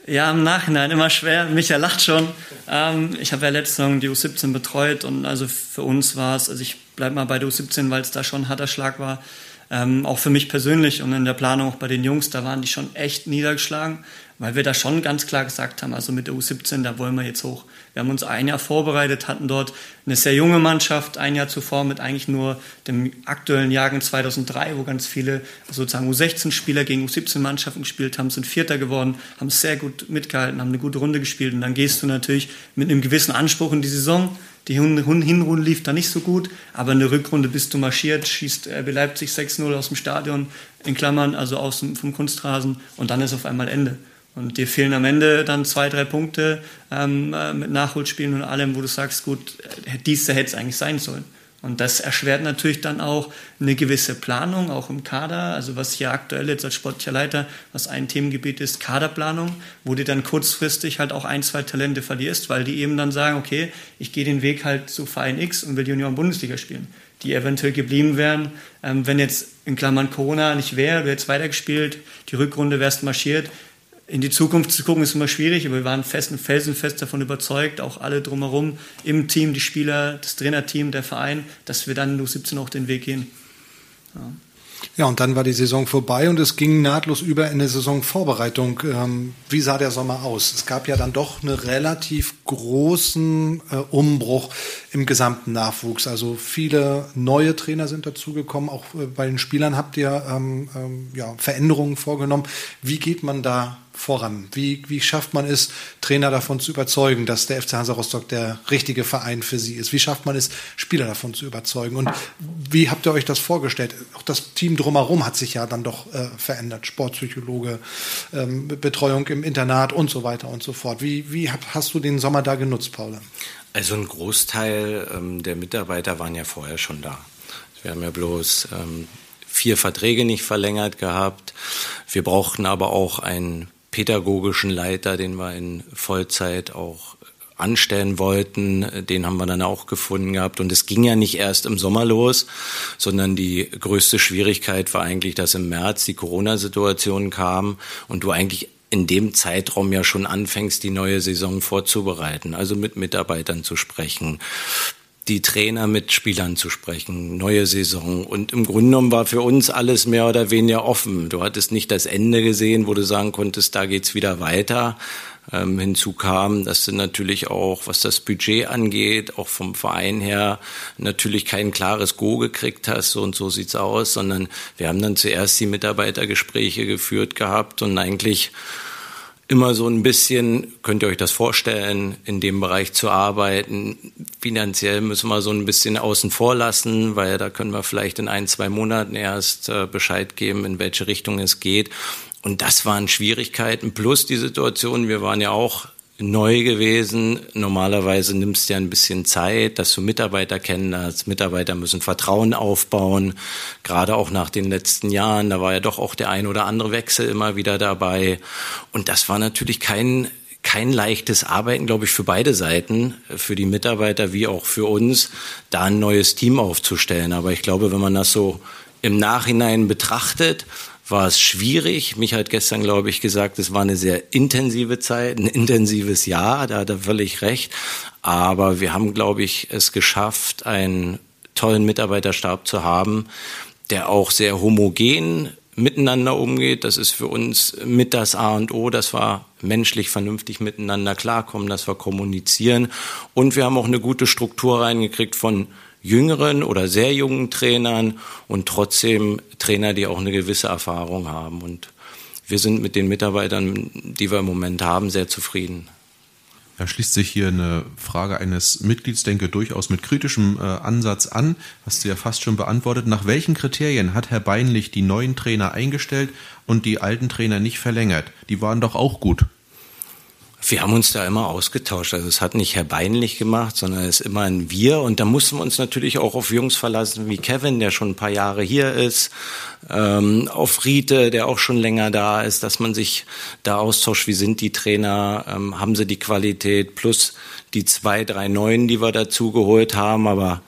Ja, im Nachhinein immer schwer. Micha lacht schon. Ähm, ich habe ja letzte Saison die U17 betreut und also für uns war es, also ich bleibe mal bei der U17, weil es da schon ein harter Schlag war. Ähm, auch für mich persönlich und in der Planung auch bei den Jungs, da waren die schon echt niedergeschlagen weil wir da schon ganz klar gesagt haben, also mit der U17, da wollen wir jetzt hoch. Wir haben uns ein Jahr vorbereitet, hatten dort eine sehr junge Mannschaft, ein Jahr zuvor mit eigentlich nur dem aktuellen Jahrgang 2003, wo ganz viele sozusagen U16-Spieler gegen U17-Mannschaften gespielt haben, sind Vierter geworden, haben sehr gut mitgehalten, haben eine gute Runde gespielt und dann gehst du natürlich mit einem gewissen Anspruch in die Saison. Die Hinrunde lief da nicht so gut, aber in der Rückrunde bist du marschiert, schießt RB Leipzig 6-0 aus dem Stadion, in Klammern, also aus dem, vom Kunstrasen und dann ist auf einmal Ende. Und dir fehlen am Ende dann zwei, drei Punkte ähm, äh, mit Nachholspielen und allem, wo du sagst, gut, äh, dies hätte es eigentlich sein sollen. Und das erschwert natürlich dann auch eine gewisse Planung, auch im Kader. Also was hier aktuell jetzt als sportlicher Leiter, was ein Themengebiet ist, Kaderplanung, wo du dann kurzfristig halt auch ein, zwei Talente verlierst, weil die eben dann sagen, okay, ich gehe den Weg halt zu Verein X und will Junior Bundesliga spielen. Die eventuell geblieben wären, ähm, wenn jetzt in Klammern Corona nicht wäre, du hättest weitergespielt, die Rückrunde wärst marschiert, in die Zukunft zu gucken ist immer schwierig, aber wir waren fest und felsenfest davon überzeugt, auch alle drumherum, im Team, die Spieler, das Trainerteam, der Verein, dass wir dann in U17 auch den Weg gehen. Ja. Ja, und dann war die Saison vorbei und es ging nahtlos über in eine Saisonvorbereitung. Ähm, wie sah der Sommer aus? Es gab ja dann doch einen relativ großen äh, Umbruch im gesamten Nachwuchs. Also viele neue Trainer sind dazugekommen. Auch äh, bei den Spielern habt ihr ähm, ähm, ja, Veränderungen vorgenommen. Wie geht man da voran? Wie, wie schafft man es, Trainer davon zu überzeugen, dass der FC Hansa Rostock der richtige Verein für sie ist? Wie schafft man es, Spieler davon zu überzeugen? Und wie habt ihr euch das vorgestellt? Auch das Team drumherum hat sich ja dann doch äh, verändert. Sportpsychologe, ähm, Betreuung im Internat und so weiter und so fort. Wie, wie hast du den Sommer da genutzt, Paula? Also ein Großteil ähm, der Mitarbeiter waren ja vorher schon da. Wir haben ja bloß ähm, vier Verträge nicht verlängert gehabt. Wir brauchten aber auch einen pädagogischen Leiter, den wir in Vollzeit auch anstellen wollten, den haben wir dann auch gefunden gehabt. Und es ging ja nicht erst im Sommer los, sondern die größte Schwierigkeit war eigentlich, dass im März die Corona-Situation kam und du eigentlich in dem Zeitraum ja schon anfängst, die neue Saison vorzubereiten, also mit Mitarbeitern zu sprechen, die Trainer mit Spielern zu sprechen, neue Saison. Und im Grunde genommen war für uns alles mehr oder weniger offen. Du hattest nicht das Ende gesehen, wo du sagen konntest, da geht's wieder weiter. Ähm, hinzu kam, dass du natürlich auch, was das Budget angeht, auch vom Verein her natürlich kein klares Go gekriegt hast, so und so sieht's aus, sondern wir haben dann zuerst die Mitarbeitergespräche geführt gehabt und eigentlich immer so ein bisschen, könnt ihr euch das vorstellen, in dem Bereich zu arbeiten. Finanziell müssen wir so ein bisschen außen vor lassen, weil da können wir vielleicht in ein, zwei Monaten erst äh, Bescheid geben, in welche Richtung es geht. Und das waren Schwierigkeiten. Plus die Situation, wir waren ja auch neu gewesen. Normalerweise nimmst du ja ein bisschen Zeit, dass du Mitarbeiter kennenlernst. Mitarbeiter müssen Vertrauen aufbauen. Gerade auch nach den letzten Jahren, da war ja doch auch der ein oder andere Wechsel immer wieder dabei. Und das war natürlich kein kein leichtes Arbeiten, glaube ich, für beide Seiten, für die Mitarbeiter wie auch für uns, da ein neues Team aufzustellen. Aber ich glaube, wenn man das so im Nachhinein betrachtet, war es schwierig. Mich hat gestern, glaube ich, gesagt, es war eine sehr intensive Zeit, ein intensives Jahr, da hat er völlig recht. Aber wir haben, glaube ich, es geschafft, einen tollen Mitarbeiterstab zu haben, der auch sehr homogen miteinander umgeht. Das ist für uns mit das A und O, dass wir menschlich vernünftig miteinander klarkommen, dass wir kommunizieren. Und wir haben auch eine gute Struktur reingekriegt von jüngeren oder sehr jungen Trainern und trotzdem Trainer, die auch eine gewisse Erfahrung haben. Und wir sind mit den Mitarbeitern, die wir im Moment haben, sehr zufrieden. Da schließt sich hier eine Frage eines Mitglieds, denke durchaus mit kritischem äh, Ansatz an. Hast du ja fast schon beantwortet. Nach welchen Kriterien hat Herr Beinlich die neuen Trainer eingestellt und die alten Trainer nicht verlängert? Die waren doch auch gut. Wir haben uns da immer ausgetauscht. Also es hat nicht Herr Beinlich gemacht, sondern es ist immer ein Wir. Und da mussten wir uns natürlich auch auf Jungs verlassen wie Kevin, der schon ein paar Jahre hier ist, ähm, auf Rite, der auch schon länger da ist, dass man sich da austauscht, wie sind die Trainer, ähm, haben sie die Qualität, plus die zwei, drei Neuen, die wir dazu geholt haben. Aber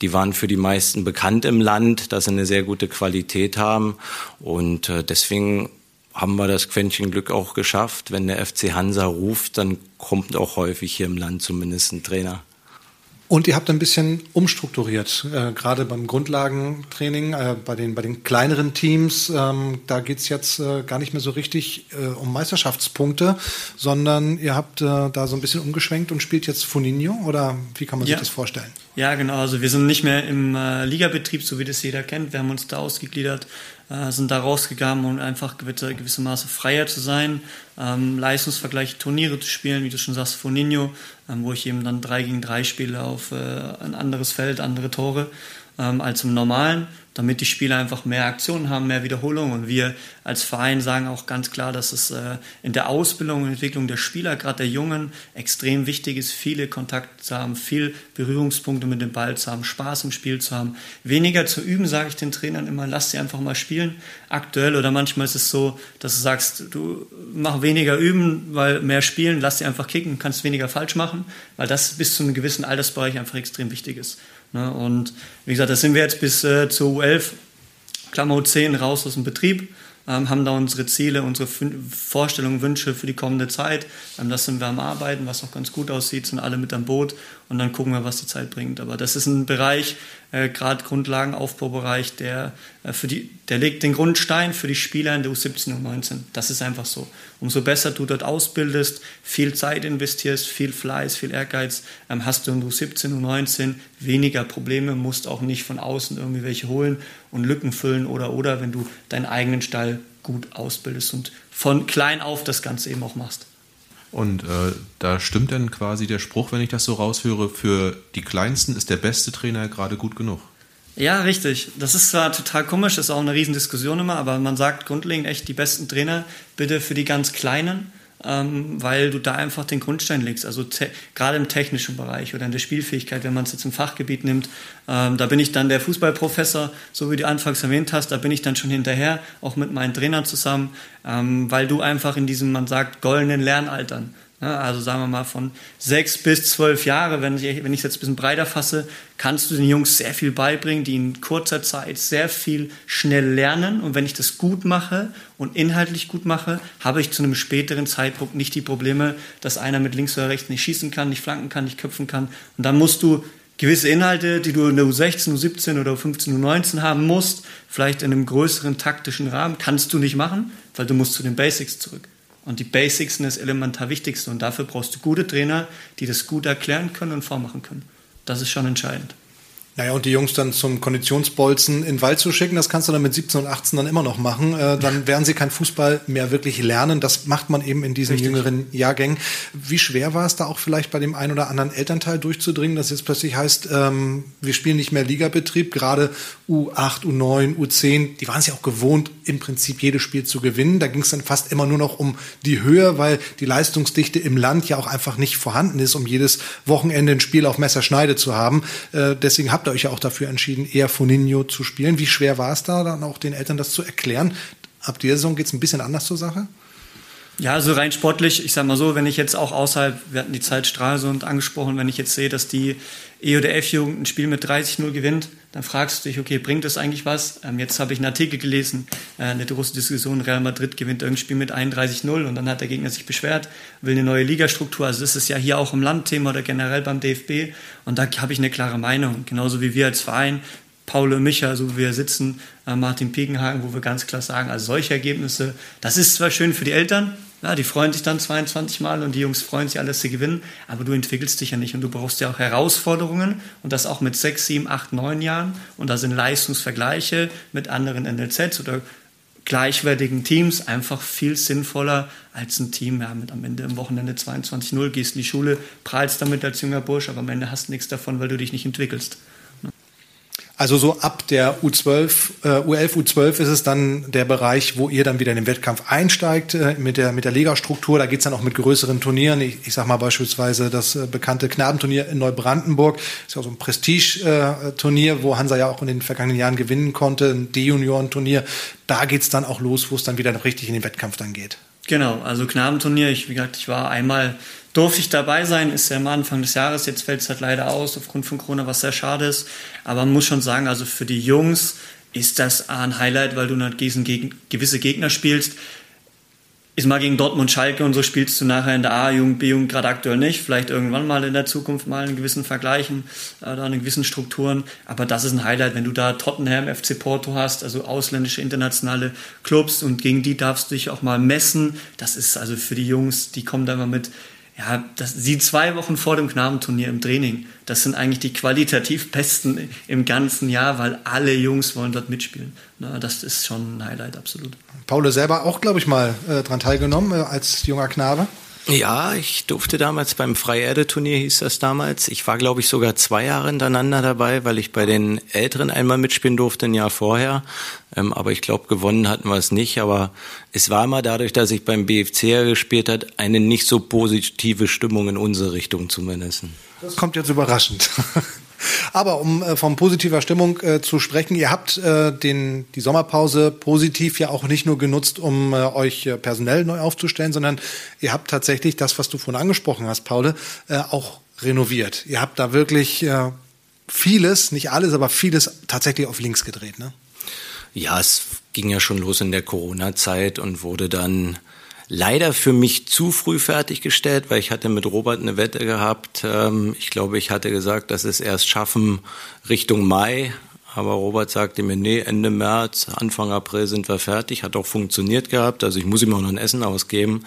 die waren für die meisten bekannt im Land, dass sie eine sehr gute Qualität haben. Und äh, deswegen haben wir das Quäntchen Glück auch geschafft. Wenn der FC Hansa ruft, dann kommt auch häufig hier im Land zumindest ein Trainer. Und ihr habt ein bisschen umstrukturiert, äh, gerade beim Grundlagentraining, äh, bei, den, bei den kleineren Teams. Ähm, da geht's jetzt äh, gar nicht mehr so richtig äh, um Meisterschaftspunkte, sondern ihr habt äh, da so ein bisschen umgeschwenkt und spielt jetzt Funinho oder wie kann man ja. sich das vorstellen? Ja, genau. Also wir sind nicht mehr im äh, Ligabetrieb, so wie das jeder kennt. Wir haben uns da ausgegliedert sind da rausgegangen, um einfach gewisse, gewisse Maße freier zu sein, ähm, Leistungsvergleiche, Turniere zu spielen, wie du schon sagst, Foninho, ähm, wo ich eben dann drei gegen drei spiele auf äh, ein anderes Feld, andere Tore ähm, als im normalen damit die Spieler einfach mehr Aktionen haben, mehr Wiederholungen. Und wir als Verein sagen auch ganz klar, dass es äh, in der Ausbildung und Entwicklung der Spieler, gerade der Jungen, extrem wichtig ist, viele Kontakte zu haben, viel Berührungspunkte mit dem Ball zu haben, Spaß im Spiel zu haben. Weniger zu üben, sage ich den Trainern immer, lass sie einfach mal spielen. Aktuell oder manchmal ist es so, dass du sagst, du mach weniger üben, weil mehr spielen, lass sie einfach kicken, kannst weniger falsch machen, weil das bis zu einem gewissen Altersbereich einfach extrem wichtig ist. Ne? Und wie gesagt, da sind wir jetzt bis äh, zur U11, Klammer U10 raus aus dem Betrieb ähm, haben da unsere Ziele, unsere Vorstellungen, Wünsche für die kommende Zeit. Ähm, das sind wir am Arbeiten, was auch ganz gut aussieht, sind alle mit am Boot und dann gucken wir, was die Zeit bringt. Aber das ist ein Bereich, äh, gerade Grundlagenaufbaubereich, der, äh, für die, der legt den Grundstein für die Spieler in der U17 und U19. Das ist einfach so. Umso besser du dort ausbildest, viel Zeit investierst, viel Fleiß, viel Ehrgeiz, ähm, hast du in der U17 und U19 weniger Probleme, musst auch nicht von außen irgendwie welche holen und Lücken füllen oder oder, wenn du deinen eigenen Stall gut ausbildest und von klein auf das Ganze eben auch machst. Und äh, da stimmt dann quasi der Spruch, wenn ich das so raushöre, für die Kleinsten ist der beste Trainer gerade gut genug. Ja, richtig. Das ist zwar total komisch, ist auch eine Riesendiskussion immer, aber man sagt grundlegend echt, die besten Trainer bitte für die ganz Kleinen ähm, weil du da einfach den Grundstein legst. Also gerade im technischen Bereich oder in der Spielfähigkeit, wenn man es jetzt im Fachgebiet nimmt, ähm, da bin ich dann der Fußballprofessor, so wie du anfangs erwähnt hast, da bin ich dann schon hinterher, auch mit meinen Trainern zusammen, ähm, weil du einfach in diesem, man sagt, goldenen Lernaltern also sagen wir mal von sechs bis zwölf Jahre, wenn ich, wenn ich es jetzt ein bisschen breiter fasse, kannst du den Jungs sehr viel beibringen, die in kurzer Zeit sehr viel schnell lernen. Und wenn ich das gut mache und inhaltlich gut mache, habe ich zu einem späteren Zeitpunkt nicht die Probleme, dass einer mit links oder rechts nicht schießen kann, nicht flanken kann, nicht köpfen kann. Und dann musst du gewisse Inhalte, die du in der U16, U17 oder U15, U19 haben musst, vielleicht in einem größeren taktischen Rahmen, kannst du nicht machen, weil du musst zu den Basics zurück. Und die Basics sind das elementar Wichtigste. Und dafür brauchst du gute Trainer, die das gut erklären können und vormachen können. Das ist schon entscheidend. Naja, und die Jungs dann zum Konditionsbolzen in den Wald zu schicken, das kannst du dann mit 17 und 18 dann immer noch machen. Äh, dann werden sie kein Fußball mehr wirklich lernen. Das macht man eben in diesen Richtig. jüngeren Jahrgängen. Wie schwer war es da auch vielleicht bei dem einen oder anderen Elternteil durchzudringen, dass jetzt plötzlich heißt, ähm, wir spielen nicht mehr Ligabetrieb, gerade U8, U9, U10, die waren es ja auch gewohnt, im Prinzip jedes Spiel zu gewinnen. Da ging es dann fast immer nur noch um die Höhe, weil die Leistungsdichte im Land ja auch einfach nicht vorhanden ist, um jedes Wochenende ein Spiel auf Messerschneide zu haben. Äh, deswegen habt ihr euch ja auch dafür entschieden, eher Foninho zu spielen. Wie schwer war es da, dann auch den Eltern das zu erklären? Ab der Saison geht es ein bisschen anders zur Sache? Ja, also rein sportlich, ich sag mal so, wenn ich jetzt auch außerhalb, wir hatten die Zeit Stralsund angesprochen, wenn ich jetzt sehe, dass die E- oder F-Jugend ein Spiel mit 30-0 gewinnt, dann fragst du dich, okay, bringt das eigentlich was? Ähm, jetzt habe ich einen Artikel gelesen, äh, eine große Diskussion, Real Madrid gewinnt irgendein Spiel mit 31-0 und dann hat der Gegner sich beschwert, will eine neue Ligastruktur. Also das ist ja hier auch im Landthema oder generell beim DFB und da habe ich eine klare Meinung. Genauso wie wir als Verein, Paul und Micha, so wie wir sitzen, äh, Martin Piegenhagen, wo wir ganz klar sagen, also solche Ergebnisse, das ist zwar schön für die Eltern, ja, die freuen sich dann 22 Mal und die Jungs freuen sich alles zu gewinnen, aber du entwickelst dich ja nicht und du brauchst ja auch Herausforderungen und das auch mit 6, 7, 8, 9 Jahren und da sind Leistungsvergleiche mit anderen NLZs oder gleichwertigen Teams einfach viel sinnvoller als ein Team ja, mit am Ende im Wochenende 22-0, gehst in die Schule, prahlst damit als junger Bursch, aber am Ende hast du nichts davon, weil du dich nicht entwickelst. Also so ab der U12, äh, U11, U12 ist es dann der Bereich, wo ihr dann wieder in den Wettkampf einsteigt äh, mit der mit der Ligastruktur. Da geht's dann auch mit größeren Turnieren. Ich, ich sag mal beispielsweise das äh, bekannte Knabenturnier in Neubrandenburg. Ist ja auch so ein Prestige-Turnier, äh, wo Hansa ja auch in den vergangenen Jahren gewinnen konnte. Ein D-Junioren-Turnier. Da geht's dann auch los, wo es dann wieder richtig in den Wettkampf dann geht. Genau, also Knabenturnier. Ich, wie gesagt, ich war einmal durfte ich dabei sein, ist ja am Anfang des Jahres, jetzt fällt es halt leider aus aufgrund von Corona, was sehr schade ist. Aber man muss schon sagen, also für die Jungs ist das ein Highlight, weil du halt gegen, gewisse Gegner spielst, ist mal gegen Dortmund, Schalke und so spielst du nachher in der A-Jugend, B-Jugend gerade aktuell nicht. Vielleicht irgendwann mal in der Zukunft mal in gewissen Vergleichen äh, oder in gewissen Strukturen. Aber das ist ein Highlight, wenn du da Tottenham, FC Porto hast, also ausländische internationale Clubs und gegen die darfst du dich auch mal messen. Das ist also für die Jungs, die kommen da immer mit ja, das, sie zwei Wochen vor dem Knabenturnier im Training, das sind eigentlich die qualitativ besten im ganzen Jahr, weil alle Jungs wollen dort mitspielen. Na, das ist schon ein Highlight, absolut. Paul selber auch, glaube ich, mal äh, dran teilgenommen äh, als junger Knabe. Ja, ich durfte damals beim Freierde-Turnier, hieß das damals. Ich war, glaube ich, sogar zwei Jahre hintereinander dabei, weil ich bei den Älteren einmal mitspielen durfte, ein Jahr vorher. Ähm, aber ich glaube, gewonnen hatten wir es nicht. Aber es war immer dadurch, dass ich beim BFC gespielt hat, eine nicht so positive Stimmung in unsere Richtung zumindest. Das kommt jetzt überraschend. Aber um äh, von positiver Stimmung äh, zu sprechen, ihr habt äh, den, die Sommerpause positiv ja auch nicht nur genutzt, um äh, euch äh, personell neu aufzustellen, sondern ihr habt tatsächlich das, was du vorhin angesprochen hast, Paul, äh, auch renoviert. Ihr habt da wirklich äh, vieles, nicht alles, aber vieles tatsächlich auf links gedreht, ne? Ja, es ging ja schon los in der Corona-Zeit und wurde dann leider für mich zu früh fertiggestellt, weil ich hatte mit Robert eine Wette gehabt. Ähm, ich glaube, ich hatte gesagt, dass es erst schaffen Richtung Mai. Aber Robert sagte mir, nee, Ende März, Anfang April sind wir fertig. Hat auch funktioniert gehabt. Also ich muss ihm auch noch ein Essen ausgeben.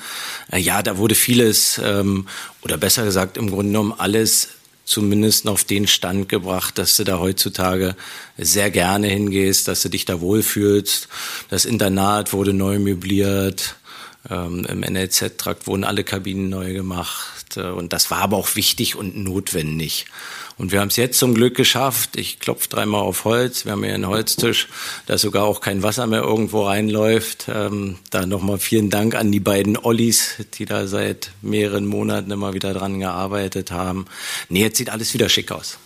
Äh, ja, da wurde vieles, ähm, oder besser gesagt, im Grunde genommen alles zumindest auf den Stand gebracht, dass du da heutzutage sehr gerne hingehst, dass du dich da wohlfühlst. Das Internat wurde neu möbliert. Ähm, Im NLZ-Trakt wurden alle Kabinen neu gemacht. Äh, und das war aber auch wichtig und notwendig. Und wir haben es jetzt zum Glück geschafft. Ich klopfe dreimal auf Holz. Wir haben hier einen Holztisch, da sogar auch kein Wasser mehr irgendwo reinläuft. Ähm, da nochmal vielen Dank an die beiden Ollis, die da seit mehreren Monaten immer wieder dran gearbeitet haben. Nee, jetzt sieht alles wieder schick aus.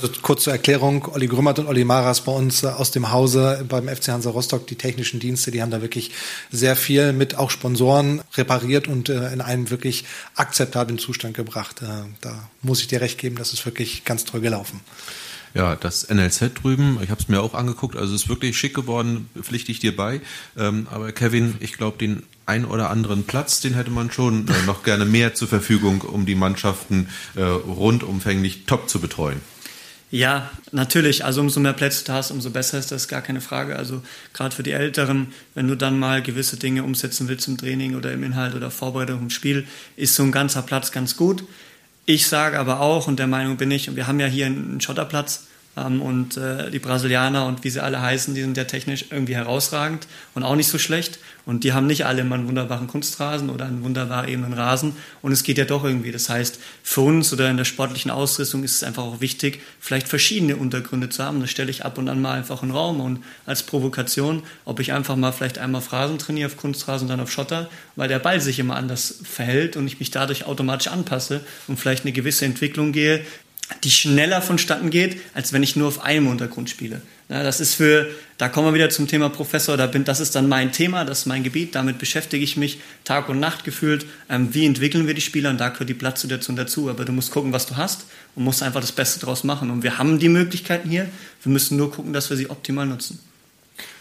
Also kurz zur Erklärung, Olli Grümmert und Olli Maras bei uns äh, aus dem Hause beim FC Hansa Rostock, die technischen Dienste, die haben da wirklich sehr viel mit auch Sponsoren repariert und äh, in einen wirklich akzeptablen Zustand gebracht. Äh, da muss ich dir recht geben, das ist wirklich ganz toll gelaufen. Ja, das NLZ drüben, ich habe es mir auch angeguckt, also es ist wirklich schick geworden, pflichte ich dir bei. Ähm, aber Kevin, ich glaube, den ein oder anderen Platz, den hätte man schon noch gerne mehr zur Verfügung, um die Mannschaften rundumfänglich top zu betreuen. Ja, natürlich. Also umso mehr Plätze du hast, umso besser ist das, gar keine Frage. Also gerade für die Älteren, wenn du dann mal gewisse Dinge umsetzen willst im Training oder im Inhalt oder Vorbereitung im Spiel, ist so ein ganzer Platz ganz gut. Ich sage aber auch, und der Meinung bin ich, und wir haben ja hier einen Schotterplatz, und äh, die Brasilianer und wie sie alle heißen, die sind ja technisch irgendwie herausragend und auch nicht so schlecht. Und die haben nicht alle immer einen wunderbaren Kunstrasen oder einen wunderbar ebenen Rasen. Und es geht ja doch irgendwie. Das heißt, für uns oder in der sportlichen Ausrüstung ist es einfach auch wichtig, vielleicht verschiedene Untergründe zu haben. Das stelle ich ab und an mal einfach in den Raum und als Provokation, ob ich einfach mal vielleicht einmal auf Rasen trainiere, auf Kunstrasen und dann auf Schotter, weil der Ball sich immer anders verhält und ich mich dadurch automatisch anpasse und vielleicht eine gewisse Entwicklung gehe, die schneller vonstatten geht, als wenn ich nur auf einem Untergrund spiele. Ja, das ist für, da kommen wir wieder zum Thema Professor, da bin, das ist dann mein Thema, das ist mein Gebiet, damit beschäftige ich mich Tag und Nacht gefühlt. Ähm, wie entwickeln wir die Spieler und da gehört die Platzsituation dazu. Aber du musst gucken, was du hast und musst einfach das Beste draus machen. Und wir haben die Möglichkeiten hier, wir müssen nur gucken, dass wir sie optimal nutzen.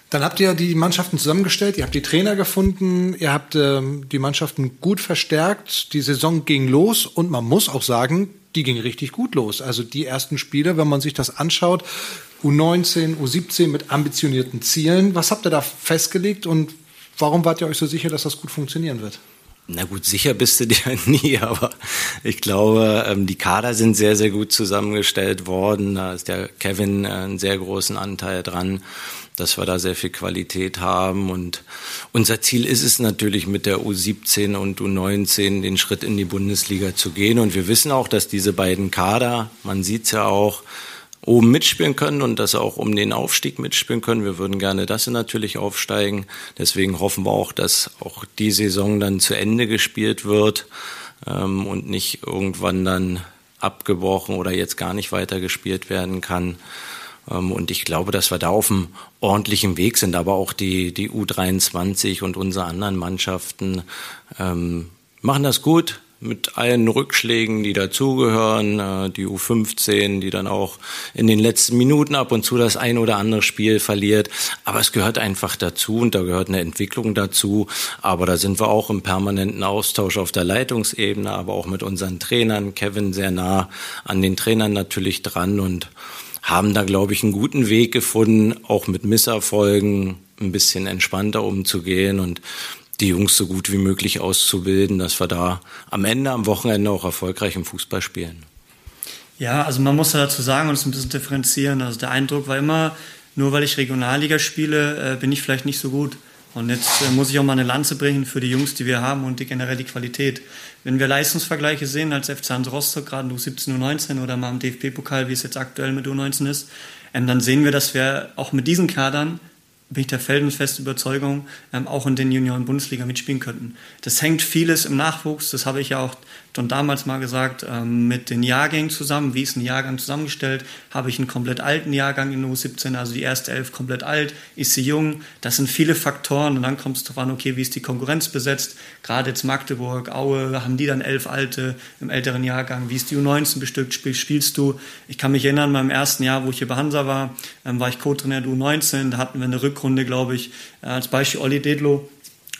Dann habt ihr die Mannschaften zusammengestellt, ihr habt die Trainer gefunden, ihr habt ähm, die Mannschaften gut verstärkt, die Saison ging los und man muss auch sagen, die ging richtig gut los. Also die ersten Spiele, wenn man sich das anschaut, U19, U17 mit ambitionierten Zielen. Was habt ihr da festgelegt und warum wart ihr euch so sicher, dass das gut funktionieren wird? Na gut, sicher bist du dir nie, aber ich glaube, ähm, die Kader sind sehr, sehr gut zusammengestellt worden. Da ist der Kevin äh, einen sehr großen Anteil dran dass wir da sehr viel Qualität haben. Und unser Ziel ist es natürlich mit der U17 und U19 den Schritt in die Bundesliga zu gehen. Und wir wissen auch, dass diese beiden Kader, man sieht es ja auch, oben mitspielen können und dass sie auch um den Aufstieg mitspielen können. Wir würden gerne das natürlich aufsteigen. Deswegen hoffen wir auch, dass auch die Saison dann zu Ende gespielt wird ähm, und nicht irgendwann dann abgebrochen oder jetzt gar nicht weiter gespielt werden kann. Ähm, und ich glaube, dass wir da auf einem ordentlichen Weg sind. Aber auch die, die U23 und unsere anderen Mannschaften ähm, machen das gut mit allen Rückschlägen, die dazugehören, äh, die U15, die dann auch in den letzten Minuten ab und zu das ein oder andere Spiel verliert. Aber es gehört einfach dazu und da gehört eine Entwicklung dazu. Aber da sind wir auch im permanenten Austausch auf der Leitungsebene, aber auch mit unseren Trainern. Kevin sehr nah an den Trainern natürlich dran und haben da, glaube ich, einen guten Weg gefunden, auch mit Misserfolgen ein bisschen entspannter umzugehen und die Jungs so gut wie möglich auszubilden, dass wir da am Ende, am Wochenende auch erfolgreich im Fußball spielen. Ja, also man muss dazu sagen und es ein bisschen differenzieren. Also der Eindruck war immer, nur weil ich Regionalliga spiele, äh, bin ich vielleicht nicht so gut. Und jetzt äh, muss ich auch mal eine Lanze bringen für die Jungs, die wir haben und die generell die Qualität. Wenn wir Leistungsvergleiche sehen als FC Hans Rostock, gerade U17, U19 oder mal im DFB-Pokal, wie es jetzt aktuell mit U19 ist, ähm, dann sehen wir, dass wir auch mit diesen Kadern bin ich der felsenfesten Überzeugung, ähm, auch in den Junioren-Bundesliga mitspielen könnten. Das hängt vieles im Nachwuchs, das habe ich ja auch schon damals mal gesagt, ähm, mit den Jahrgängen zusammen. Wie ist ein Jahrgang zusammengestellt? Habe ich einen komplett alten Jahrgang in U17, also die erste Elf komplett alt? Ist sie jung? Das sind viele Faktoren und dann kommt es darauf an, okay, wie ist die Konkurrenz besetzt? Gerade jetzt Magdeburg, Aue, haben die dann elf alte im älteren Jahrgang? Wie ist die U19 bestückt? Spiel, spielst du? Ich kann mich erinnern, meinem ersten Jahr, wo ich hier bei Hansa war, ähm, war ich Co-Trainer der U19, da hatten wir eine Rückrunde, glaube ich, äh, als Beispiel Olli Dedlow,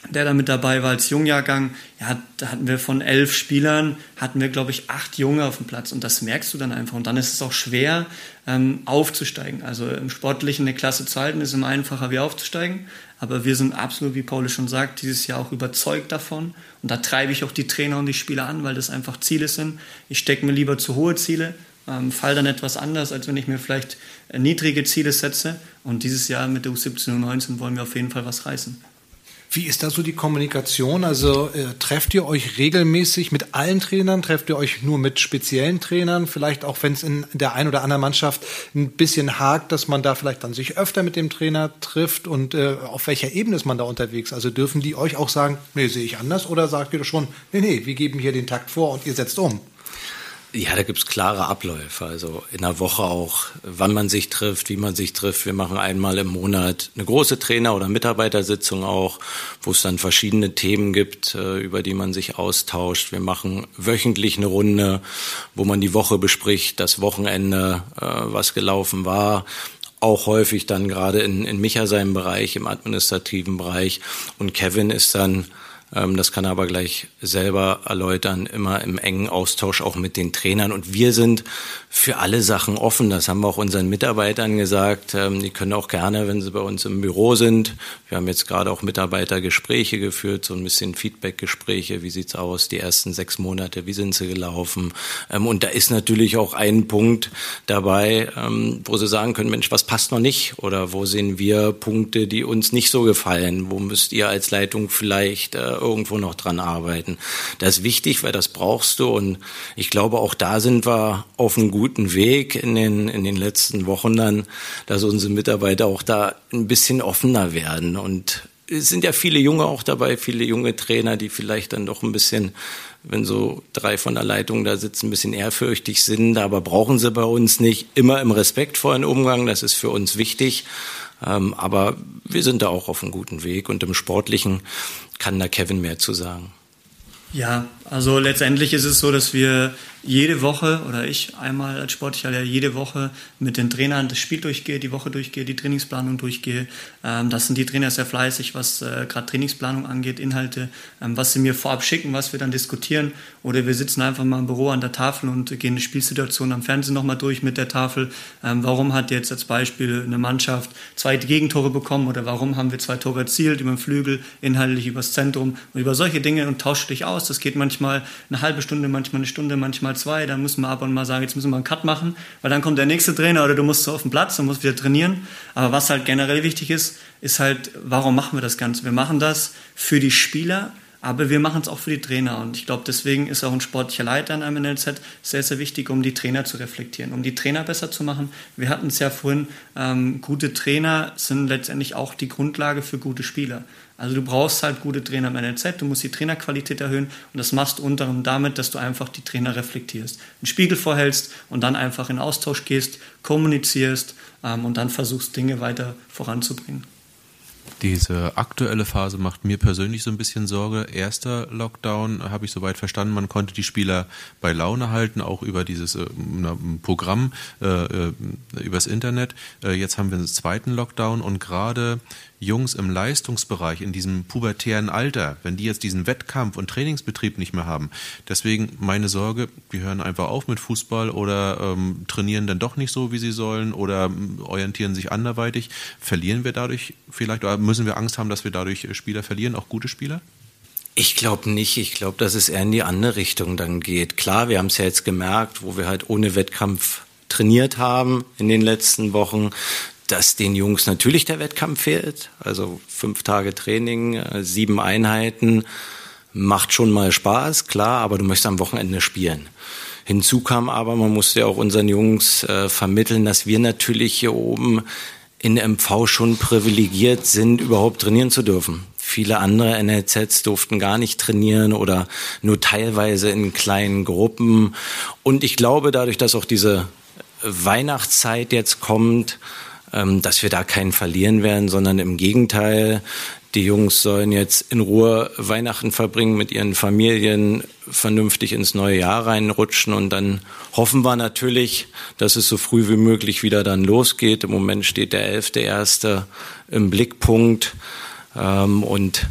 der da mit dabei war als Jungjahrgang, ja, da hatten wir von elf Spielern, hatten wir, glaube ich, acht Junge auf dem Platz und das merkst du dann einfach. Und dann ist es auch schwer, ähm, aufzusteigen. Also im Sportlichen eine Klasse zu halten, ist immer einfacher wie aufzusteigen. Aber wir sind absolut, wie Paul schon sagt, dieses Jahr auch überzeugt davon. Und da treibe ich auch die Trainer und die Spieler an, weil das einfach Ziele sind. Ich stecke mir lieber zu hohe Ziele, ähm, fall dann etwas anders, als wenn ich mir vielleicht äh, niedrige Ziele setze. Und dieses Jahr mit der U17 und U19 wollen wir auf jeden Fall was reißen. Wie ist da so die Kommunikation? Also äh, trefft ihr euch regelmäßig mit allen Trainern? Trefft ihr euch nur mit speziellen Trainern? Vielleicht auch, wenn es in der einen oder anderen Mannschaft ein bisschen hakt, dass man da vielleicht dann sich öfter mit dem Trainer trifft und äh, auf welcher Ebene ist man da unterwegs? Also dürfen die euch auch sagen, nee, sehe ich anders oder sagt ihr schon, nee, nee, wir geben hier den Takt vor und ihr setzt um? Ja, da gibt's klare Abläufe. Also in der Woche auch, wann man sich trifft, wie man sich trifft. Wir machen einmal im Monat eine große Trainer- oder Mitarbeitersitzung auch, wo es dann verschiedene Themen gibt, äh, über die man sich austauscht. Wir machen wöchentlich eine Runde, wo man die Woche bespricht, das Wochenende, äh, was gelaufen war auch häufig dann gerade in, in Micha seinem Bereich, im administrativen Bereich. Und Kevin ist dann das kann er aber gleich selber erläutern, immer im engen Austausch auch mit den Trainern. Und wir sind für alle Sachen offen. Das haben wir auch unseren Mitarbeitern gesagt. Ähm, die können auch gerne, wenn sie bei uns im Büro sind. Wir haben jetzt gerade auch Mitarbeitergespräche geführt, so ein bisschen Feedbackgespräche. Wie sieht's aus? Die ersten sechs Monate, wie sind sie gelaufen? Ähm, und da ist natürlich auch ein Punkt dabei, wo sie sagen können, Mensch, was passt noch nicht? Oder wo sehen wir Punkte, die uns nicht so gefallen? Wo müsst ihr als Leitung vielleicht äh, irgendwo noch dran arbeiten. Das ist wichtig, weil das brauchst du. Und ich glaube, auch da sind wir auf einem guten Weg in den, in den letzten Wochen dann, dass unsere Mitarbeiter auch da ein bisschen offener werden. Und es sind ja viele Junge auch dabei, viele junge Trainer, die vielleicht dann doch ein bisschen, wenn so drei von der Leitung da sitzen, ein bisschen ehrfürchtig sind, aber brauchen sie bei uns nicht. Immer im respektvollen Umgang, das ist für uns wichtig. Ähm, aber wir sind da auch auf einem guten Weg und im Sportlichen kann da Kevin mehr zu sagen. Ja, also letztendlich ist es so, dass wir jede Woche oder ich einmal als Sportlicher jede Woche mit den Trainern das Spiel durchgehe, die Woche durchgehe, die Trainingsplanung durchgehe. Ähm, das sind die Trainer sehr fleißig, was äh, gerade Trainingsplanung angeht, Inhalte, ähm, was sie mir vorab schicken, was wir dann diskutieren. Oder wir sitzen einfach mal im Büro an der Tafel und gehen die Situation am Fernsehen nochmal durch mit der Tafel. Ähm, warum hat jetzt als Beispiel eine Mannschaft zwei Gegentore bekommen oder warum haben wir zwei Tore erzielt über den Flügel, inhaltlich übers Zentrum und über solche Dinge und tausche dich aus. Das geht manchmal eine halbe Stunde, manchmal eine Stunde, manchmal zwei, dann müssen wir ab und mal sagen, jetzt müssen wir einen Cut machen, weil dann kommt der nächste Trainer oder du musst so auf den Platz und musst wieder trainieren. Aber was halt generell wichtig ist, ist halt, warum machen wir das Ganze? Wir machen das für die Spieler, aber wir machen es auch für die Trainer. Und ich glaube, deswegen ist auch ein sportlicher Leiter in einem NLZ sehr, sehr wichtig, um die Trainer zu reflektieren, um die Trainer besser zu machen. Wir hatten es ja vorhin, ähm, gute Trainer sind letztendlich auch die Grundlage für gute Spieler. Also du brauchst halt gute Trainer im NLZ, du musst die Trainerqualität erhöhen und das machst du unter anderem damit, dass du einfach die Trainer reflektierst, einen Spiegel vorhältst und dann einfach in Austausch gehst, kommunizierst ähm, und dann versuchst, Dinge weiter voranzubringen. Diese aktuelle Phase macht mir persönlich so ein bisschen Sorge. Erster Lockdown habe ich soweit verstanden, man konnte die Spieler bei Laune halten, auch über dieses äh, Programm, äh, äh, übers Internet. Äh, jetzt haben wir einen zweiten Lockdown und gerade Jungs im Leistungsbereich, in diesem pubertären Alter, wenn die jetzt diesen Wettkampf und Trainingsbetrieb nicht mehr haben. Deswegen meine Sorge, die hören einfach auf mit Fußball oder ähm, trainieren dann doch nicht so, wie sie sollen oder ähm, orientieren sich anderweitig. Verlieren wir dadurch vielleicht oder müssen wir Angst haben, dass wir dadurch äh, Spieler verlieren, auch gute Spieler? Ich glaube nicht. Ich glaube, dass es eher in die andere Richtung dann geht. Klar, wir haben es ja jetzt gemerkt, wo wir halt ohne Wettkampf trainiert haben in den letzten Wochen, dass den Jungs natürlich der Wettkampf fehlt. Also fünf Tage Training, äh, sieben Einheiten, macht schon mal Spaß, klar, aber du möchtest am Wochenende spielen. Hinzu kam aber, man musste ja auch unseren Jungs äh, vermitteln, dass wir natürlich hier oben in MV schon privilegiert sind, überhaupt trainieren zu dürfen. Viele andere NLZs durften gar nicht trainieren oder nur teilweise in kleinen Gruppen. Und ich glaube, dadurch, dass auch diese Weihnachtszeit jetzt kommt, ähm, dass wir da keinen verlieren werden, sondern im Gegenteil, die Jungs sollen jetzt in Ruhe Weihnachten verbringen mit ihren Familien, vernünftig ins neue Jahr reinrutschen und dann hoffen wir natürlich, dass es so früh wie möglich wieder dann losgeht. Im Moment steht der 11.1. im Blickpunkt ähm, und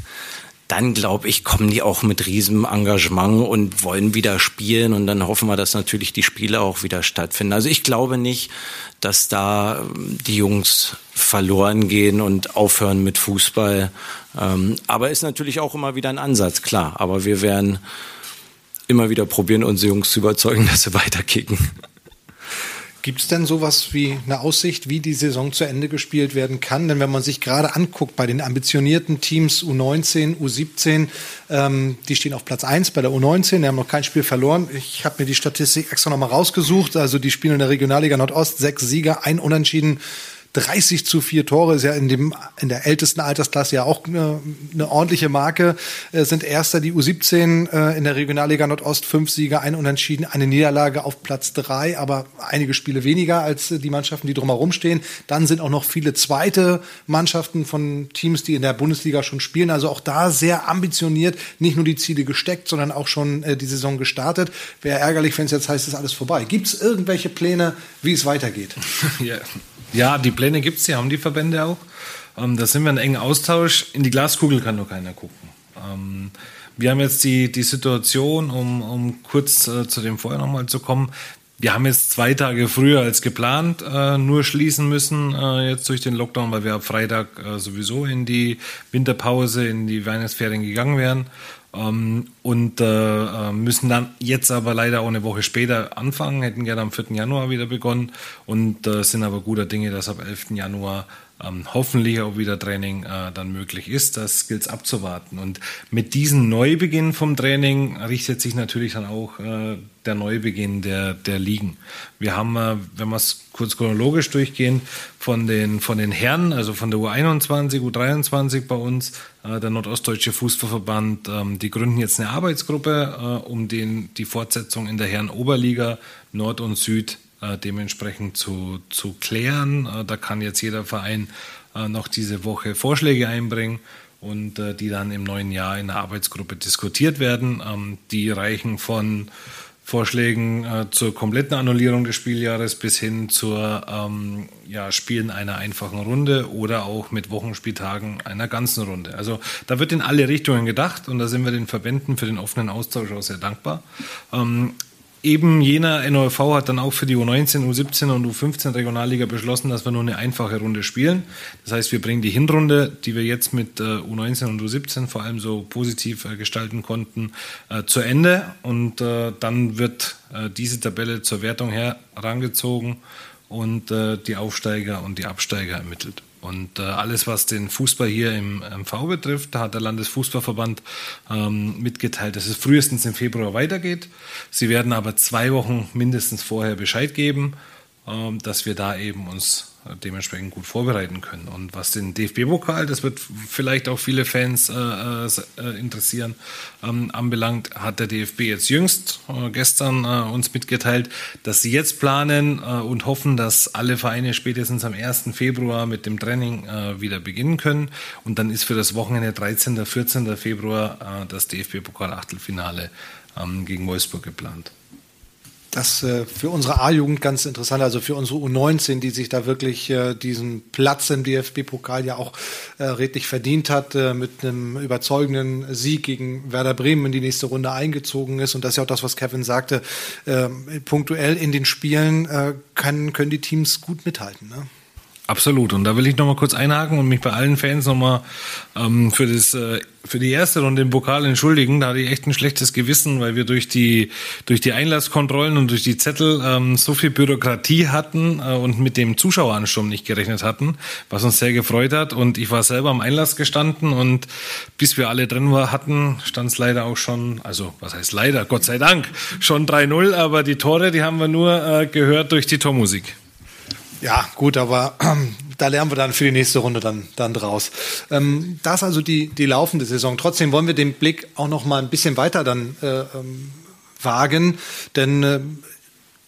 dann glaube ich, kommen die auch mit riesem Engagement und wollen wieder spielen und dann hoffen wir, dass natürlich die Spiele auch wieder stattfinden. Also ich glaube nicht, dass da ähm, die Jungs verloren gehen und aufhören mit Fußball. Ähm, aber ist natürlich auch immer wieder ein Ansatz, klar. Aber wir werden immer wieder probieren, unsere Jungs zu überzeugen, dass sie weiterkicken. Gibt es denn sowas wie eine Aussicht, wie die Saison zu Ende gespielt werden kann? Denn wenn man sich gerade anguckt bei den ambitionierten Teams U19, U17, ähm, die stehen auf Platz 1 bei der U19, die haben noch kein Spiel verloren. Ich habe mir die Statistik extra nochmal rausgesucht. Also die spielen in der Regionalliga Nordost, sechs Sieger, ein Unentschieden, 30 zu 4 Tore ist ja in dem in der ältesten Altersklasse ja auch eine, eine ordentliche Marke. Äh, sind erster die U17 äh, in der Regionalliga Nordost fünf Sieger, ein Unentschieden, eine Niederlage auf Platz drei, aber einige Spiele weniger als die Mannschaften, die drumherum stehen. Dann sind auch noch viele zweite Mannschaften von Teams, die in der Bundesliga schon spielen. Also auch da sehr ambitioniert, nicht nur die Ziele gesteckt, sondern auch schon äh, die Saison gestartet. Wäre ärgerlich, wenn es jetzt heißt, es ist alles vorbei. Gibt es irgendwelche Pläne, wie es weitergeht? Ja. Ja, die Pläne gibt es, die haben die Verbände auch. Ähm, da sind wir in engen Austausch. In die Glaskugel kann nur keiner gucken. Ähm, wir haben jetzt die, die Situation, um, um kurz äh, zu dem vorher nochmal zu kommen. Wir haben jetzt zwei Tage früher als geplant äh, nur schließen müssen, äh, jetzt durch den Lockdown, weil wir ab Freitag äh, sowieso in die Winterpause, in die Weihnachtsferien gegangen wären. Ähm, und äh, äh, müssen dann jetzt aber leider auch eine Woche später anfangen, hätten gerne am 4. Januar wieder begonnen und äh, sind aber guter Dinge, dass ab 11. Januar ähm, hoffentlich auch wieder Training äh, dann möglich ist. Das gilt es abzuwarten. Und mit diesem Neubeginn vom Training richtet sich natürlich dann auch äh, der Neubeginn der, der Ligen. Wir haben, äh, wenn wir es kurz chronologisch durchgehen, von den, von den Herren, also von der U21, U23 bei uns, äh, der Nordostdeutsche Fußballverband, ähm, die gründen jetzt eine Arbeitsgruppe, äh, um den, die Fortsetzung in der Herren-Oberliga Nord und Süd äh, dementsprechend zu, zu klären. Äh, da kann jetzt jeder Verein äh, noch diese Woche Vorschläge einbringen und äh, die dann im neuen Jahr in der Arbeitsgruppe diskutiert werden. Ähm, die reichen von Vorschlägen äh, zur kompletten Annullierung des Spieljahres bis hin zur ähm, ja, Spielen einer einfachen Runde oder auch mit Wochenspieltagen einer ganzen Runde. Also da wird in alle Richtungen gedacht und da sind wir den Verbänden für den offenen Austausch auch sehr dankbar. Ähm, eben jener NOV hat dann auch für die U19, U17 und U15 Regionalliga beschlossen, dass wir nur eine einfache Runde spielen. Das heißt, wir bringen die Hinrunde, die wir jetzt mit äh, U19 und U17 vor allem so positiv äh, gestalten konnten, äh, zu Ende. Und dann wird diese Tabelle zur Wertung herangezogen und die Aufsteiger und die Absteiger ermittelt. Und äh, alles, was den Fußball hier im MV betrifft, da hat der Landesfußballverband ähm, mitgeteilt, dass es frühestens im Februar weitergeht. Sie werden aber zwei Wochen mindestens vorher Bescheid geben, ähm, dass wir da eben uns dementsprechend gut vorbereiten können. Und was den DFB-Pokal, das wird vielleicht auch viele Fans äh, äh, interessieren, ähm, anbelangt, hat der DFB jetzt jüngst äh, gestern äh, uns mitgeteilt, dass sie jetzt planen äh, und hoffen, dass alle Vereine spätestens am 1. Februar mit dem Training äh, wieder beginnen können. Und dann ist für das Wochenende 13. 14. Februar das DFB-Pokal-Achtelfinale ähm, gegen Wolfsburg geplant das äh, für unsere A-Jugend ganz interessant, also für unsere U19, die sich da wirklich äh, diesen Platz im DFB-Pokal ja auch äh, redlich verdient hat, äh, mit einem überzeugenden Sieg gegen Werder Bremen in die nächste Runde eingezogen ist. Und das ist ja auch das, was Kevin sagte. Äh, punktuell in den Spielen äh, kann, können die Teams gut mithalten. Ne? Absolut. Und da will ich nochmal kurz einhaken und mich bei allen Fans nochmal ähm, für, das, äh, für die erste Runde im Pokal entschuldigen. Da hatte ich echt ein schlechtes Gewissen, weil wir durch die, durch die Einlasskontrollen und durch die Zettel ähm, so viel Bürokratie hatten äh, und mit dem Zuschaueransturm nicht gerechnet hatten, was uns sehr gefreut hat. Und ich war selber am Einlass gestanden und bis wir alle drin war, hatten, stand es leider auch schon, also was heißt leider, Gott sei Dank, schon 3-0, aber die Tore, die haben wir nur äh, gehört durch die Tormusik. Ja, gut, aber ähm, da lernen wir dann für die nächste Runde dann, dann draus. Ähm, das also die, die laufende Saison. Trotzdem wollen wir den Blick auch noch mal ein bisschen weiter dann äh, ähm, wagen, denn äh,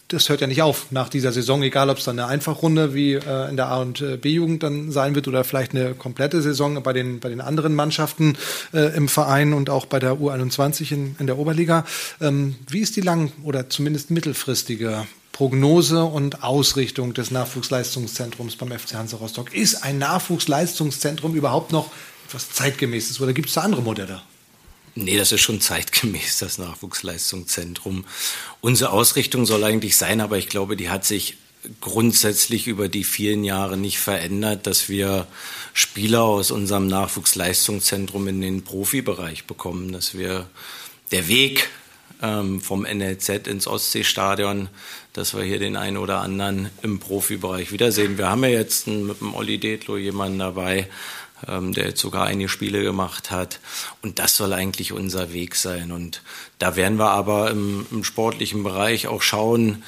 das hört ja nicht auf nach dieser Saison, egal ob es dann eine Einfachrunde wie äh, in der A- und äh, B-Jugend dann sein wird oder vielleicht eine komplette Saison bei den, bei den anderen Mannschaften äh, im Verein und auch bei der U21 in, in der Oberliga. Ähm, wie ist die lang- oder zumindest mittelfristige Prognose und Ausrichtung des Nachwuchsleistungszentrums beim FC Hansa Rostock. Ist ein Nachwuchsleistungszentrum überhaupt noch etwas zeitgemäßes oder gibt es da andere Modelle? Nee, das ist schon zeitgemäß, das Nachwuchsleistungszentrum. Unsere Ausrichtung soll eigentlich sein, aber ich glaube, die hat sich grundsätzlich über die vielen Jahre nicht verändert, dass wir Spieler aus unserem Nachwuchsleistungszentrum in den Profibereich bekommen, dass wir der Weg ähm, vom NLZ ins Ostseestadion, dass wir hier den einen oder anderen im Profibereich wiedersehen. Wir haben ja jetzt mit dem Olli Detlo jemanden dabei, ähm, der jetzt sogar einige Spiele gemacht hat. Und das soll eigentlich unser Weg sein. Und da werden wir aber im, im sportlichen Bereich auch schauen,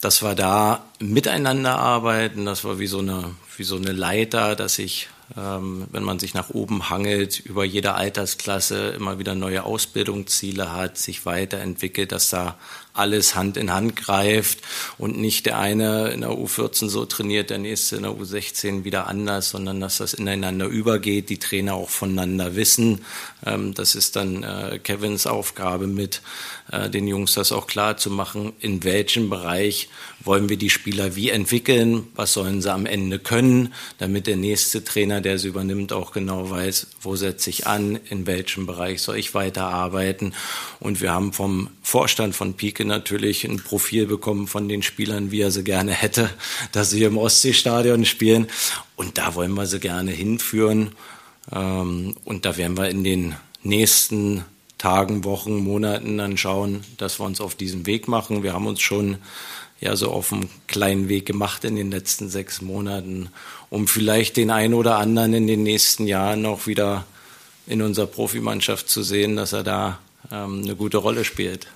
dass wir da miteinander arbeiten, dass wir wie so eine, wie so eine Leiter, dass ich wenn man sich nach oben hangelt, über jede Altersklasse immer wieder neue Ausbildungsziele hat, sich weiterentwickelt, dass da alles Hand in Hand greift und nicht der eine in der U14 so trainiert, der nächste in der U16 wieder anders, sondern dass das ineinander übergeht, die Trainer auch voneinander wissen. Ähm, das ist dann äh, Kevins Aufgabe mit äh, den Jungs das auch klar zu machen, in welchem Bereich wollen wir die Spieler wie entwickeln, was sollen sie am Ende können, damit der nächste Trainer, der sie übernimmt, auch genau weiß, wo setze ich an, in welchem Bereich soll ich weiterarbeiten. Und wir haben vom Vorstand von Pike natürlich ein Profil bekommen von den Spielern, wie er sie gerne hätte, dass sie im Ostseestadion spielen. Und da wollen wir sie gerne hinführen. Ähm, und da werden wir in den nächsten Tagen, Wochen, Monaten dann schauen, dass wir uns auf diesen Weg machen. Wir haben uns schon ja so auf einem kleinen Weg gemacht in den letzten sechs Monaten, um vielleicht den einen oder anderen in den nächsten Jahren auch wieder in unserer Profimannschaft zu sehen, dass er da ähm, eine gute Rolle spielt.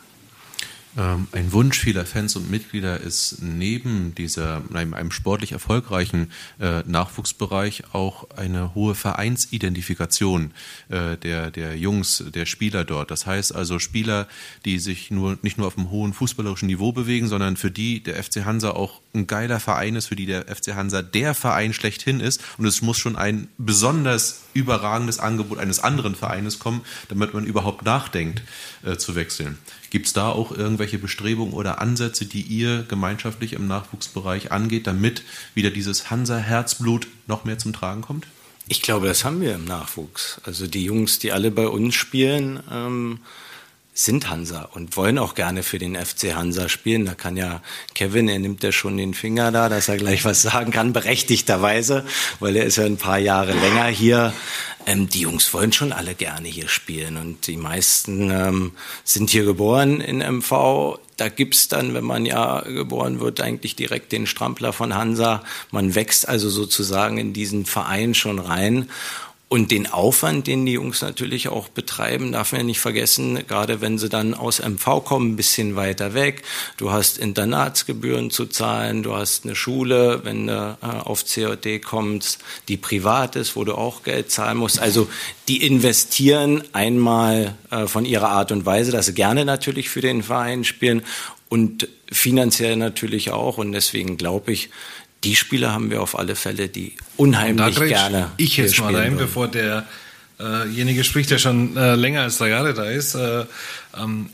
Ähm, ein Wunsch vieler Fans und Mitglieder ist neben dieser, einem, einem sportlich erfolgreichen äh, Nachwuchsbereich auch eine hohe Vereinsidentifikation äh, der, der Jungs, der Spieler dort. Das heißt also Spieler, die sich nur, nicht nur auf einem hohen fußballerischen Niveau bewegen, sondern für die der FC Hansa auch ein geiler Verein ist, für die der FC Hansa der Verein schlechthin ist. Und es muss schon ein besonders überragendes Angebot eines anderen Vereines kommen, damit man überhaupt nachdenkt, äh, zu wechseln. Gibt es da auch irgendwelche Bestrebungen oder Ansätze, die ihr gemeinschaftlich im Nachwuchsbereich angeht, damit wieder dieses Hansa-Herzblut noch mehr zum Tragen kommt? Ich glaube, das haben wir im Nachwuchs. Also die Jungs, die alle bei uns spielen, ähm, sind Hansa und wollen auch gerne für den FC Hansa spielen. Da kann ja Kevin, er nimmt ja schon den Finger da, dass er gleich was sagen kann, berechtigterweise, weil er ist ja ein paar Jahre länger hier. Ähm, die Jungs wollen schon alle gerne hier spielen und die meisten ähm, sind hier geboren in MV. Da gibt's dann, wenn man ja geboren wird, eigentlich direkt den Strampler von Hansa. Man wächst also sozusagen in diesen Verein schon rein. Und den Aufwand, den die Jungs natürlich auch betreiben, darf man ja nicht vergessen, gerade wenn sie dann aus MV kommen, ein bisschen weiter weg. Du hast Internatsgebühren zu zahlen, du hast eine Schule, wenn du äh, auf COD kommst, die privat ist, wo du auch Geld zahlen musst. Also die investieren einmal äh, von ihrer Art und Weise, dass sie gerne natürlich für den Verein spielen und finanziell natürlich auch. Und deswegen glaube ich, die Spieler haben wir auf alle Fälle, die unheimlich da gerne. Ich jetzt mal rein, bevor derjenige äh spricht, der schon äh, länger als drei Jahre da ist. Äh, ähm,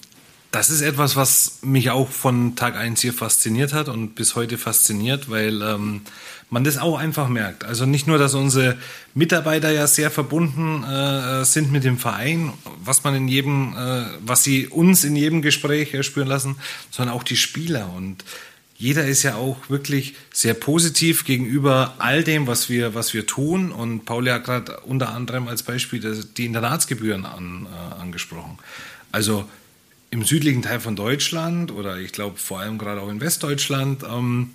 das ist etwas, was mich auch von Tag eins hier fasziniert hat und bis heute fasziniert, weil ähm, man das auch einfach merkt. Also nicht nur, dass unsere Mitarbeiter ja sehr verbunden äh, sind mit dem Verein, was man in jedem, äh, was sie uns in jedem Gespräch äh, spüren lassen, sondern auch die Spieler und jeder ist ja auch wirklich sehr positiv gegenüber all dem, was wir, was wir tun. Und Pauli hat gerade unter anderem als Beispiel die Internatsgebühren an, äh, angesprochen. Also im südlichen Teil von Deutschland oder ich glaube vor allem gerade auch in Westdeutschland ähm,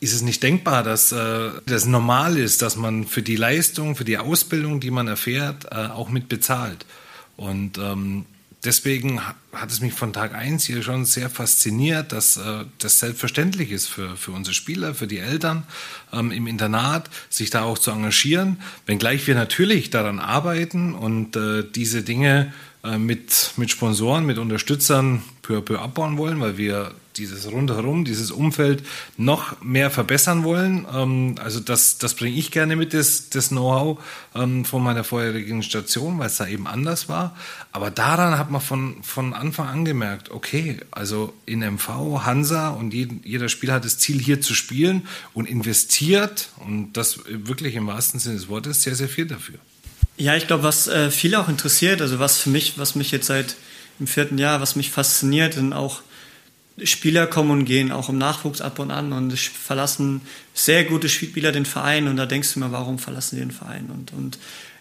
ist es nicht denkbar, dass äh, das normal ist, dass man für die Leistung, für die Ausbildung, die man erfährt, äh, auch mit bezahlt. Und ähm, deswegen hat es mich von Tag eins hier schon sehr fasziniert, dass äh, das selbstverständlich ist für, für unsere Spieler, für die Eltern ähm, im Internat, sich da auch zu engagieren, wenngleich wir natürlich daran arbeiten und äh, diese Dinge äh, mit, mit Sponsoren, mit Unterstützern peu à peu abbauen wollen, weil wir dieses rundherum, dieses Umfeld noch mehr verbessern wollen. Ähm, also das, das bringe ich gerne mit, das, das Know-how ähm, von meiner vorherigen Station, weil es da eben anders war. Aber daran hat man von, von Anfang an gemerkt, okay, also in MV, Hansa und jeder Spieler hat das Ziel, hier zu spielen und investiert und das wirklich im wahrsten Sinne des Wortes sehr, sehr viel dafür. Ja, ich glaube, was äh, viele auch interessiert, also was für mich, was mich jetzt seit im vierten Jahr, was mich fasziniert, sind auch Spieler kommen und gehen, auch im Nachwuchs ab und an und verlassen sehr gute Spieler den Verein und da denkst du mir, warum verlassen die den Verein? Und, und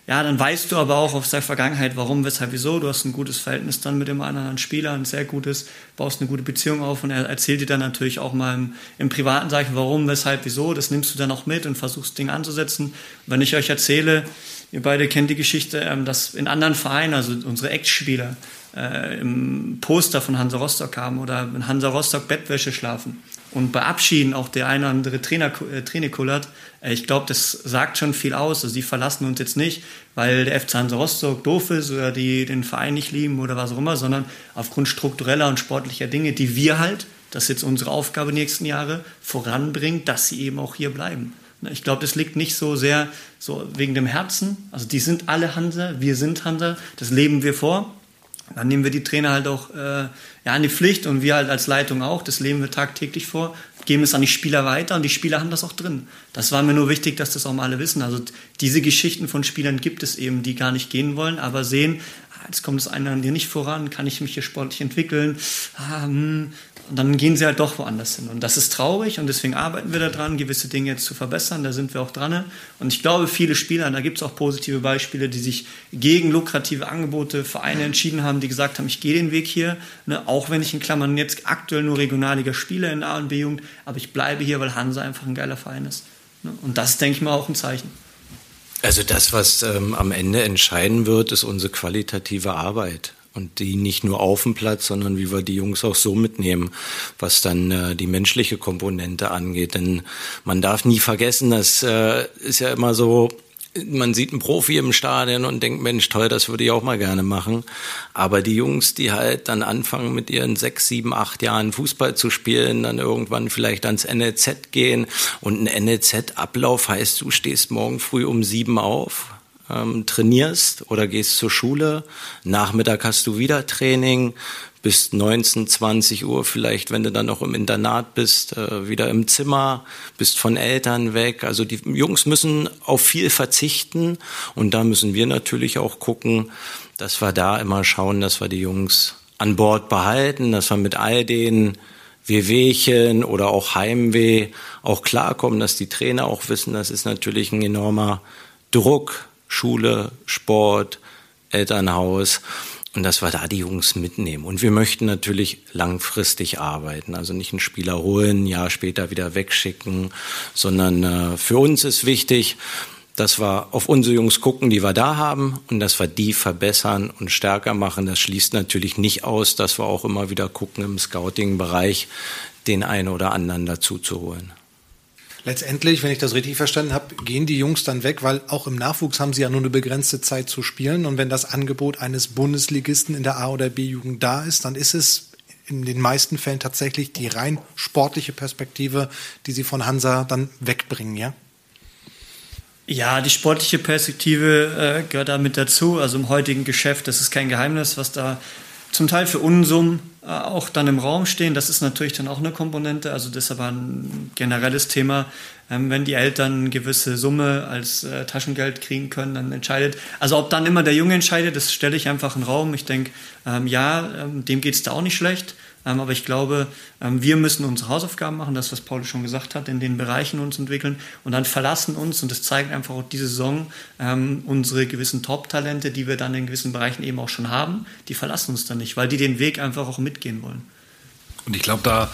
ja, dann weißt du aber auch aus der Vergangenheit, warum, weshalb, wieso. Du hast ein gutes Verhältnis dann mit dem anderen Spieler, ein sehr gutes, baust eine gute Beziehung auf und er erzählt dir dann natürlich auch mal im, im privaten, ich, warum, weshalb, wieso. Das nimmst du dann auch mit und versuchst Dinge anzusetzen. Und wenn ich euch erzähle, ihr beide kennt die Geschichte, ähm, dass in anderen Vereinen, also unsere Ex-Spieler, äh, im Poster von Hansa Rostock haben oder in Hansa Rostock Bettwäsche schlafen. und bei Abschieden auch der eine oder andere Trainer, äh, Trainer kullert, äh, ich glaube, das sagt schon viel aus. Also die verlassen uns jetzt nicht, weil der FC Hansa Rostock doof ist oder die den Verein nicht lieben oder was auch immer, sondern aufgrund struktureller und sportlicher Dinge, die wir halt, das ist jetzt unsere Aufgabe nächsten Jahre, voranbringen, dass sie eben auch hier bleiben. Ne, ich glaube, das liegt nicht so sehr so wegen dem Herzen. Also die sind alle Hansa, wir sind Hansa, das leben wir vor. Dann nehmen wir die Trainer halt auch äh, ja, an die Pflicht und wir halt als Leitung auch. Das leben wir tagtäglich vor, geben es an die Spieler weiter und die Spieler haben das auch drin. Das war mir nur wichtig, dass das auch mal alle wissen. Also diese Geschichten von Spielern gibt es eben, die gar nicht gehen wollen, aber sehen, ah, jetzt kommt das eine an dir nicht voran, kann ich mich hier sportlich entwickeln, ah, hm, und dann gehen sie halt doch woanders hin. Und das ist traurig und deswegen arbeiten wir daran, gewisse Dinge jetzt zu verbessern. Da sind wir auch dran. Und ich glaube, viele Spieler, da gibt es auch positive Beispiele, die sich gegen lukrative Angebote, Vereine entschieden haben, die gesagt haben, ich gehe den Weg hier, ne, auch wenn ich in Klammern jetzt aktuell nur Regionalliga spiele in A und B-Jugend, aber ich bleibe hier, weil Hansa einfach ein geiler Verein ist. Ne? Und das ist, denke ich mal, auch ein Zeichen. Also das, was ähm, am Ende entscheiden wird, ist unsere qualitative Arbeit und die nicht nur auf dem Platz, sondern wie wir die Jungs auch so mitnehmen, was dann äh, die menschliche Komponente angeht. Denn man darf nie vergessen, das äh, ist ja immer so, man sieht einen Profi im Stadion und denkt, Mensch, toll, das würde ich auch mal gerne machen. Aber die Jungs, die halt dann anfangen mit ihren sechs, sieben, acht Jahren Fußball zu spielen, dann irgendwann vielleicht ans NLZ gehen und ein NLZ-Ablauf heißt, du stehst morgen früh um sieben auf, ähm, trainierst oder gehst zur Schule. Nachmittag hast du wieder Training, bis 19, 20 Uhr vielleicht, wenn du dann noch im Internat bist, äh, wieder im Zimmer, bist von Eltern weg. Also die Jungs müssen auf viel verzichten und da müssen wir natürlich auch gucken, dass wir da immer schauen, dass wir die Jungs an Bord behalten, dass wir mit all den Wehwehchen oder auch Heimweh auch klarkommen, dass die Trainer auch wissen, das ist natürlich ein enormer Druck, Schule, Sport, Elternhaus und dass wir da die Jungs mitnehmen. Und wir möchten natürlich langfristig arbeiten, also nicht einen Spieler holen, ein Jahr später wieder wegschicken, sondern äh, für uns ist wichtig, dass wir auf unsere Jungs gucken, die wir da haben und dass wir die verbessern und stärker machen. Das schließt natürlich nicht aus, dass wir auch immer wieder gucken im Scouting-Bereich, den einen oder anderen dazu zu holen. Letztendlich, wenn ich das richtig verstanden habe, gehen die Jungs dann weg, weil auch im Nachwuchs haben sie ja nur eine begrenzte Zeit zu spielen. Und wenn das Angebot eines Bundesligisten in der A- oder B-Jugend da ist, dann ist es in den meisten Fällen tatsächlich die rein sportliche Perspektive, die sie von Hansa dann wegbringen, ja? Ja, die sportliche Perspektive äh, gehört da mit dazu. Also im heutigen Geschäft, das ist kein Geheimnis, was da zum Teil für Unsummen auch dann im Raum stehen. Das ist natürlich dann auch eine Komponente. Also das ist aber ein generelles Thema. Ähm, wenn die Eltern eine gewisse Summe als äh, Taschengeld kriegen können, dann entscheidet. Also ob dann immer der Junge entscheidet, das stelle ich einfach in den Raum. Ich denke, ähm, ja, ähm, dem geht es da auch nicht schlecht. Ähm, aber ich glaube, ähm, wir müssen unsere Hausaufgaben machen, das, was Paul schon gesagt hat, in den Bereichen uns entwickeln und dann verlassen uns, und das zeigt einfach auch diese Saison, ähm, unsere gewissen Top-Talente, die wir dann in gewissen Bereichen eben auch schon haben, die verlassen uns dann nicht, weil die den Weg einfach auch mitgehen wollen. Und ich glaube, da,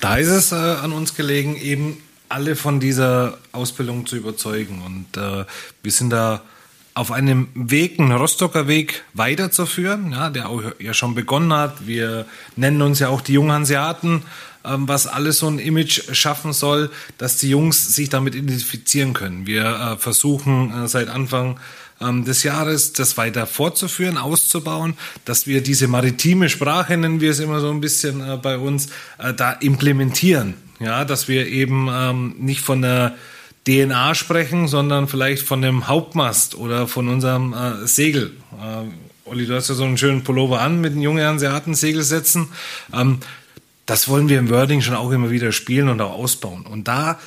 da ist es äh, an uns gelegen, eben alle von dieser Ausbildung zu überzeugen. Und äh, wir sind da auf einem Weg, einen Rostocker Weg weiterzuführen, ja, der auch ja schon begonnen hat. Wir nennen uns ja auch die Junghanseaten, ähm, was alles so ein Image schaffen soll, dass die Jungs sich damit identifizieren können. Wir äh, versuchen äh, seit Anfang ähm, des Jahres das weiter fortzuführen, auszubauen, dass wir diese maritime Sprache, nennen wir es immer so ein bisschen äh, bei uns, äh, da implementieren. Ja, dass wir eben ähm, nicht von der DNA sprechen, sondern vielleicht von dem Hauptmast oder von unserem äh, Segel. Äh, Olli, du hast ja so einen schönen Pullover an mit den jungen Hanseaten Segelsätzen. Ähm, das wollen wir im Wording schon auch immer wieder spielen und auch ausbauen. Und da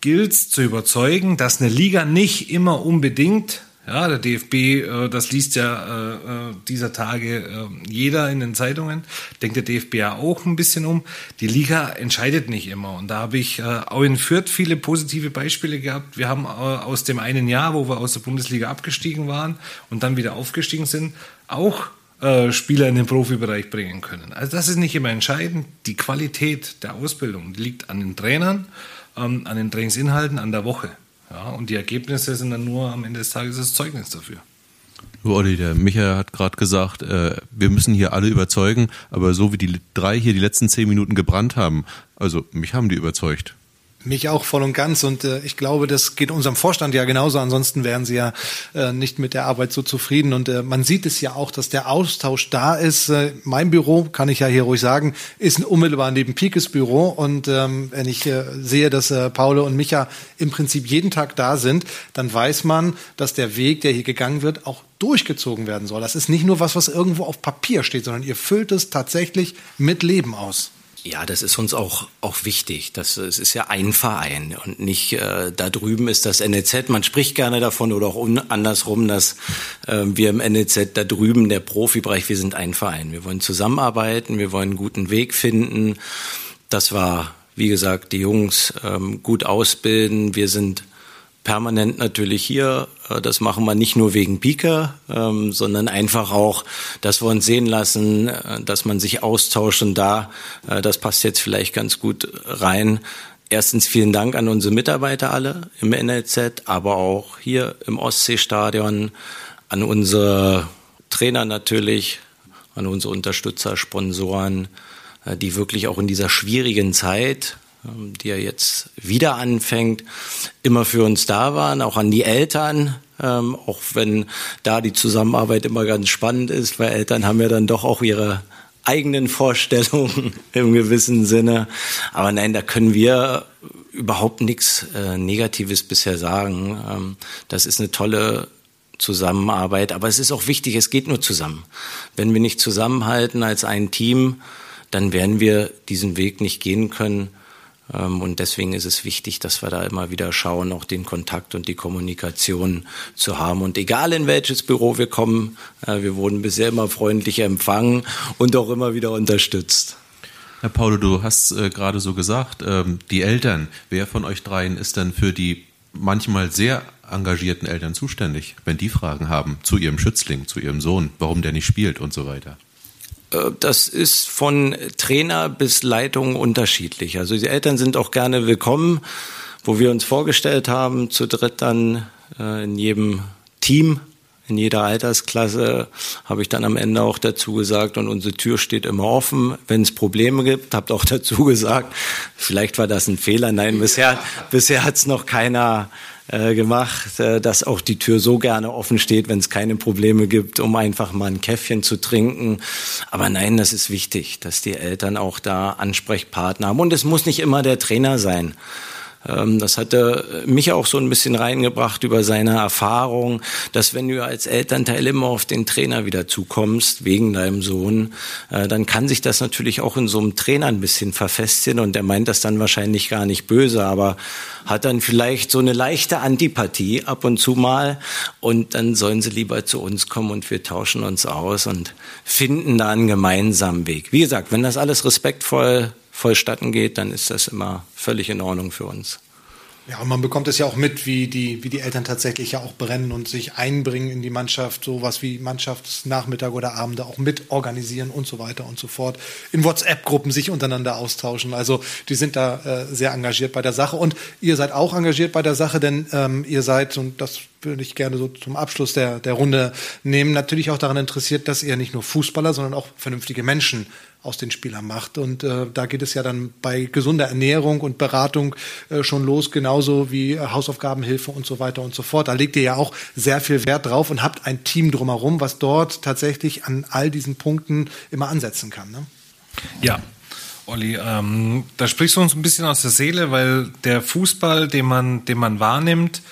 gilt es zu überzeugen, dass eine Liga nicht immer unbedingt ja, der DFB, äh, das liest ja äh, äh, dieser Tage jeder in den Zeitungen, denkt der DFB ja auch ein bisschen um. Die Liga entscheidet nicht immer. Und da habe ich auch in Fürth viele positive Beispiele gehabt. Wir haben aus dem einen Jahr, wo wir aus der Bundesliga abgestiegen waren und dann wieder aufgestiegen sind, auch Spieler in den Profibereich bringen können. Also das ist nicht immer entscheidend. Die Qualität der Ausbildung liegt an den Trainern, ähm, an den Trainingsinhalten, an der Woche. Ja, und die Ergebnisse sind dann nur am Ende des Tages das Zeugnis dafür. Du, Olli, der Michael hat gerade gesagt, äh, wir müssen hier alle überzeugen, aber so wie die drei hier die letzten zehn Minuten gebrannt haben, Also mich haben die überzeugt. Mich auch voll und ganz. Und äh, ich glaube, das geht unserem Vorstand ja genauso. Ansonsten wären sie ja äh, nicht mit der Arbeit so zufrieden. Und äh, man sieht es ja auch, dass der Austausch da ist. Äh, mein Büro, kann ich ja hier ruhig sagen, ist unmittelbar neben Pikes Büro. Und ähm, wenn ich äh, sehe, dass äh, Paul und Micha im Prinzip jeden Tag da sind, dann weiß man, dass der Weg, der hier gegangen wird, auch durchgezogen werden soll. Das ist nicht nur was, was irgendwo auf Papier steht, sondern ihr füllt es tatsächlich mit Leben aus. Ja, das ist uns auch, auch wichtig. Das, es ist ja ein Verein und nicht äh, da drüben ist das NEZ. Man spricht gerne davon oder auch un, andersrum, dass äh, wir im NEZ da drüben, der Profibereich, wir sind ein Verein. Wir wollen zusammenarbeiten, wir wollen einen guten Weg finden. Das war, wie gesagt, die Jungs ähm, gut ausbilden. Wir sind permanent natürlich hier. Äh, das machen wir nicht nur wegen Pika, ähm, sondern einfach auch, dass wir uns sehen lassen, äh, dass man sich austauscht und da, äh, das passt jetzt vielleicht ganz gut rein. Erstens vielen Dank an unsere Mitarbeiter alle im NLZ, aber auch hier im Ostseestadion, an unsere Trainer natürlich, an unsere Unterstützer, Sponsoren, die wirklich auch in dieser schwierigen Zeit die ja jetzt wieder anfängt, immer für uns da waren, auch an die Eltern, ähm, auch wenn da die Zusammenarbeit immer ganz spannend ist, weil Eltern haben ja dann doch auch ihre eigenen Vorstellungen im gewissen Sinne. Aber nein, da können wir überhaupt nichts äh, Negatives bisher sagen. Ähm, das ist eine tolle Zusammenarbeit, aber es ist auch wichtig, es geht nur zusammen. Wenn wir nicht zusammenhalten als ein Team, dann werden wir diesen Weg nicht gehen können. Ähm, und deswegen ist es wichtig, dass wir da immer wieder schauen, auch den Kontakt und die Kommunikation zu haben. Und egal in welches Büro wir kommen, äh, wir wurden bisher immer freundlich empfangen und auch immer wieder unterstützt. Herr Paulo, du hast äh, gerade so gesagt, ähm, die Eltern, wer von euch dreien ist dann für die manchmal sehr engagierten Eltern zuständig, wenn die Fragen haben zu ihrem Schützling, zu ihrem Sohn, warum der nicht spielt und so weiter? Äh, das ist von Trainer bis Leitung unterschiedlich. Also die Eltern sind auch gerne willkommen, wo wir uns vorgestellt haben, zu dritt dann äh, in jedem Team, in jeder Altersklasse, habe ich dann am Ende auch dazu gesagt, und unsere Tür steht immer offen, wenn es Probleme gibt, habt auch dazu gesagt, vielleicht war das ein Fehler. Nein, bisher, bisher hat es noch keiner äh, gemacht, äh, dass auch die Tür so gerne offen steht, wenn es keine Probleme gibt, um einfach mal ein Käffchen zu trinken. Aber nein, das ist wichtig, dass die Eltern auch da Ansprechpartner haben. Und es muss nicht immer der Trainer sein. Ähm, das hatte mich auch so ein bisschen reingebracht über seine Erfahrung, dass wenn du als Elternteil immer auf den Trainer wieder zukommst, wegen deinem Sohn, äh, dann kann sich das natürlich auch in so einem Trainer ein bisschen verfestigen und er meint das dann wahrscheinlich gar nicht böse, aber hat dann vielleicht so eine leichte Antipathie ab und zu mal und dann sollen sie lieber zu uns kommen und wir tauschen uns aus und finden da einen gemeinsamen Weg. Wie gesagt, wenn das alles respektvoll vollstatten geht, dann ist das immer völlig in Ordnung für uns. Ja, und man bekommt es ja auch mit, wie die, wie die Eltern tatsächlich ja auch brennen und sich einbringen in die Mannschaft, sowas wie Mannschaftsnachmittag oder Abende auch mit organisieren und so weiter und so fort. In WhatsApp-Gruppen sich untereinander austauschen. Also die sind da äh, sehr engagiert bei der Sache. Und ihr seid auch engagiert bei der Sache, denn ähm, ihr seid, und das würde ich gerne so zum Abschluss der, der Runde nehmen, natürlich auch daran interessiert, dass ihr nicht nur Fußballer, sondern auch vernünftige Menschen aus den Spielern macht. Und äh, da geht es ja dann bei gesunder Ernährung und Beratung äh, schon los, genauso wie äh, Hausaufgabenhilfe und so weiter und so fort. Da legt ihr ja auch sehr viel Wert drauf und habt ein Team drumherum, was dort tatsächlich an all diesen Punkten immer ansetzen kann. Ne? Ja, Olli, ähm, da sprichst du uns ein bisschen aus der Seele, weil der Fußball, den man, den man wahrnimmt,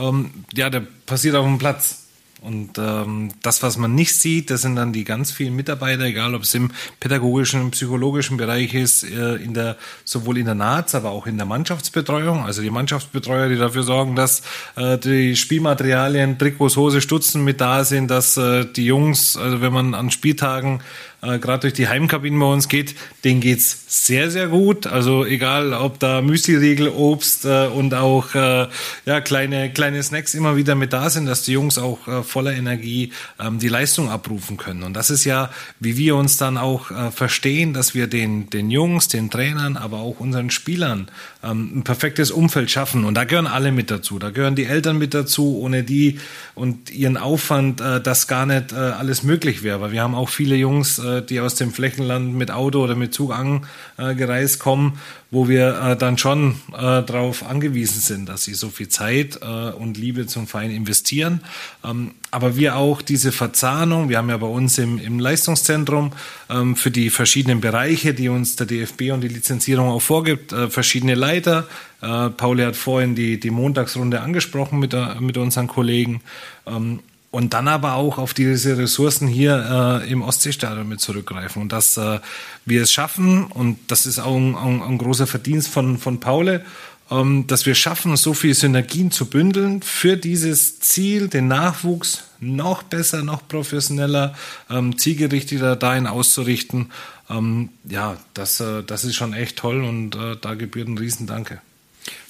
ähm, ja, der passiert auf dem Platz. Und ähm, das, was man nicht sieht, das sind dann die ganz vielen Mitarbeiter, egal ob es im pädagogischen, psychologischen Bereich ist, äh, in der sowohl in der NAZ, aber auch in der Mannschaftsbetreuung. Also die Mannschaftsbetreuer, die dafür sorgen, dass äh, die Spielmaterialien, Trikots, Hose, Stutzen mit da sind, dass äh, die Jungs, also wenn man an Spieltagen äh, gerade durch die Heimkabinen bei uns geht, denen geht's sehr, sehr gut. Also egal, ob da Müsli-Riegel, Obst äh, und auch äh, ja, kleine, kleine Snacks immer wieder mit da sind, dass die Jungs auch äh, voller Energie ähm, die Leistung abrufen können. Und das ist ja, wie wir uns dann auch äh, verstehen, dass wir den, den Jungs, den Trainern, aber auch unseren Spielern ähm, ein perfektes Umfeld schaffen. Und da gehören alle mit dazu. Da gehören die Eltern mit dazu, ohne die und ihren Aufwand, äh, das gar nicht äh, alles möglich wäre. Weil wir haben auch viele Jungs, äh, die aus dem Flächenland mit Auto oder mit Zug angereist kommen, wo wir äh, dann schon äh, darauf angewiesen sind, dass sie so viel Zeit äh, und Liebe zum Verein investieren. Ähm, aber wir auch diese Verzahnung, wir haben ja bei uns im, Leistungszentrum ähm, für die verschiedenen Bereiche, die uns der DFB und die Lizenzierung auch vorgibt, äh, verschiedene Leiter. Äh, Pauli hat vorhin die, die Montagsrunde angesprochen mit, äh, mit unseren Kollegen. Und dann aber auch auf diese Ressourcen hier äh, im Ostseestadion mit zurückgreifen und dass äh, wir es schaffen und das ist auch ein, ein, ein großer Verdienst von von Paule, ähm, dass wir schaffen, so viele Synergien zu bündeln für dieses Ziel, den Nachwuchs noch besser, noch professioneller, ähm, zielgerichteter dahin auszurichten. Ähm, ja, das äh, das ist schon echt toll und äh, da gebührt ein Riesendanke.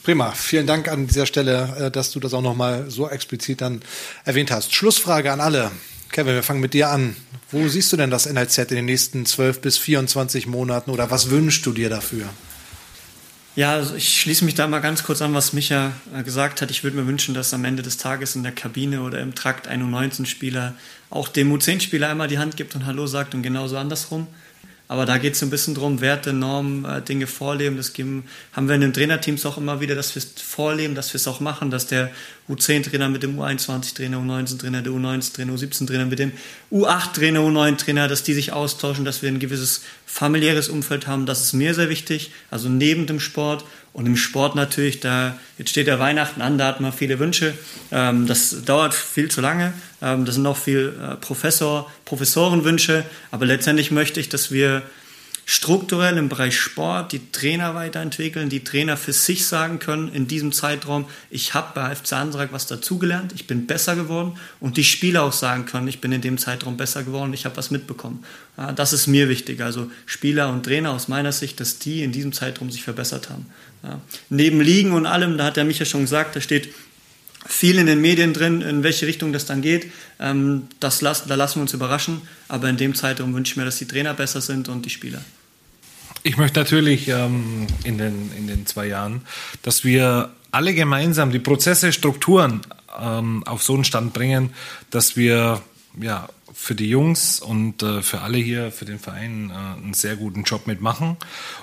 Prima, vielen Dank an dieser Stelle, äh, dass du das auch nochmal so explizit dann erwähnt hast. Schlussfrage an alle. Kevin, wir fangen mit dir an. Wo siehst du denn das NLZ in den nächsten 12 bis 24 Monaten oder was wünschst du dir dafür? Ja, also ich schließe mich da mal ganz kurz an, was Micha äh, gesagt hat. Ich würde mir wünschen, dass am Ende des Tages in der Kabine oder im Trakt ein U19-Spieler auch dem U10-Spieler einmal die Hand gibt und Hallo sagt und genauso andersrum. Aber da geht es so ein bisschen drum, Werte, Normen, äh, Dinge vorleben. Das geben, haben wir in den Trainerteams auch immer wieder, dass wir es vorleben, dass wir es auch machen, dass der U10-Trainer mit dem U21-Trainer, U19-Trainer, der U19-Trainer, U17-Trainer mit dem U8-Trainer, U9-Trainer, dass die sich austauschen, dass wir ein gewisses familiäres Umfeld haben. Das ist mir sehr wichtig. Also neben dem Sport und im Sport natürlich, da jetzt steht ja Weihnachten an, da hat man viele Wünsche. Ähm, das dauert viel zu lange. Ähm, das sind auch viel äh, Professor, Professorenwünsche. Aber letztendlich möchte ich, dass wir strukturell im Bereich Sport die Trainer weiterentwickeln, die Trainer für sich sagen können in diesem Zeitraum, ich habe bei FC Ansrak was dazugelernt, ich bin besser geworden und die Spieler auch sagen können, ich bin in dem Zeitraum besser geworden, ich habe was mitbekommen. Das ist mir wichtig, also Spieler und Trainer aus meiner Sicht, dass die in diesem Zeitraum sich verbessert haben. Neben Liegen und allem, da hat der Micha schon gesagt, da steht viel in den Medien drin, in welche Richtung das dann geht. Ähm, das lassen, da lassen wir uns überraschen. Aber in dem Zeitraum wünsche ich mir, dass die Trainer besser sind und die Spieler. Ich möchte natürlich ähm, in, den, in den zwei Jahren, dass wir alle gemeinsam die Prozesse, Strukturen ähm, auf so einen Stand bringen, dass wir ja, für die Jungs und äh, für alle hier, für den Verein äh, einen sehr guten Job mitmachen.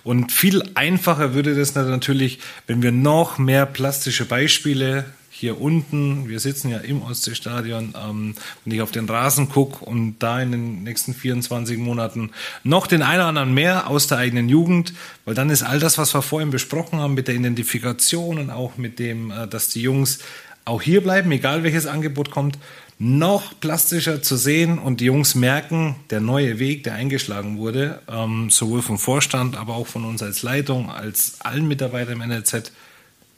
Und viel einfacher würde das natürlich, wenn wir noch mehr plastische Beispiele hier unten, wir sitzen ja im Ostseestadion, ähm, wenn ich auf den Rasen gucke und da in den nächsten 24 Monaten noch den einen oder anderen mehr aus der eigenen Jugend, weil dann ist all das, was wir vorhin besprochen haben mit der Identifikation und auch mit dem, äh, dass die Jungs auch hier bleiben, egal welches Angebot kommt, noch plastischer zu sehen und die Jungs merken, der neue Weg, der eingeschlagen wurde, ähm, sowohl vom Vorstand, aber auch von uns als Leitung, als allen Mitarbeitern im NLZ,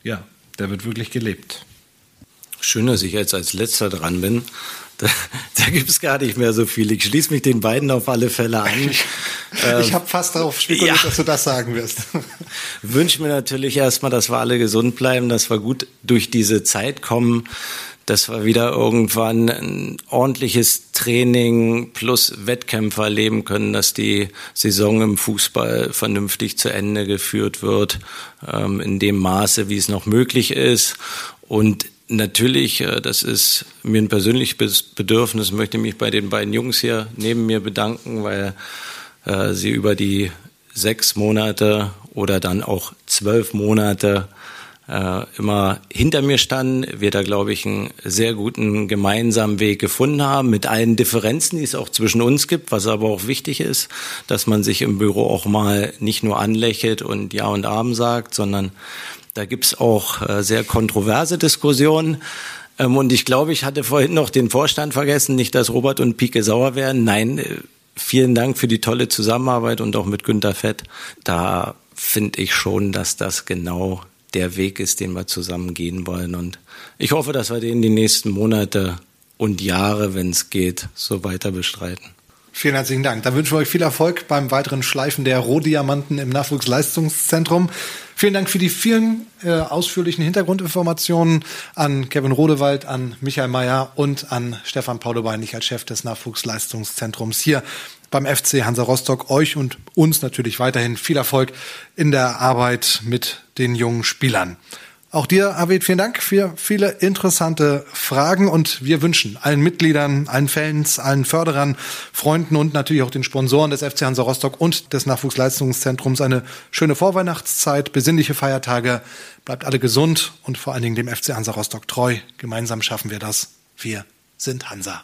ja, der wird wirklich gelebt. Schön, dass ich jetzt als letzter dran bin. Da, da gibt es gar nicht mehr so viel. Ich schließe mich den beiden auf alle Fälle an. Ich, ähm, ich habe fast darauf spekuliert, ja. dass du das sagen wirst. Wünsche mir natürlich erstmal, dass wir alle gesund bleiben, dass wir gut durch diese Zeit kommen, dass wir wieder irgendwann ein ordentliches Training plus Wettkämpfe erleben können, dass die Saison im Fußball vernünftig zu Ende geführt wird, ähm, in dem Maße, wie es noch möglich ist. Und Natürlich, äh, das ist mir ein persönliches Bedürfnis, möchte mich bei den beiden Jungs hier neben mir bedanken, weil äh, sie über die sechs Monate oder dann auch zwölf Monate äh, immer hinter mir standen. Wir da, glaube ich, einen sehr guten gemeinsamen Weg gefunden haben mit allen Differenzen, die es auch zwischen uns gibt, was aber auch wichtig ist, dass man sich im Büro auch mal nicht nur anlächelt und Ja und Abend sagt, sondern da gibt's auch äh, sehr kontroverse Diskussionen. Ähm, und ich glaube, ich hatte vorhin noch den Vorstand vergessen, nicht, dass Robert und Pike sauer werden. Nein, äh, vielen Dank für die tolle Zusammenarbeit und auch mit Günter Fett. Da finde ich schon, dass das genau der Weg ist, den wir zusammen gehen wollen. Und ich hoffe, dass wir den die nächsten Monate und Jahre, wenn es geht, so weiter bestreiten. Vielen herzlichen Dank. Dann wünschen wir euch viel Erfolg beim weiteren Schleifen der Rohdiamanten im Nachwuchsleistungszentrum. Vielen Dank für die vielen äh, ausführlichen Hintergrundinformationen an Kevin Rodewald, an Michael Mayer und an Stefan Paulobeinig als Chef des Nachwuchsleistungszentrums hier beim FC Hansa Rostock. Euch und uns natürlich weiterhin viel Erfolg in der Arbeit mit den jungen Spielern. Auch dir, Arvid, vielen Dank für viele interessante Fragen und wir wünschen allen Mitgliedern, allen Fans, allen Förderern, Freunden und natürlich auch den Sponsoren des FC Hansa Rostock und des Nachwuchsleistungszentrums eine schöne Vorweihnachtszeit, besinnliche Feiertage. Bleibt alle gesund und vor allen Dingen dem FC Hansa Rostock treu. Gemeinsam schaffen wir das. Wir sind Hansa.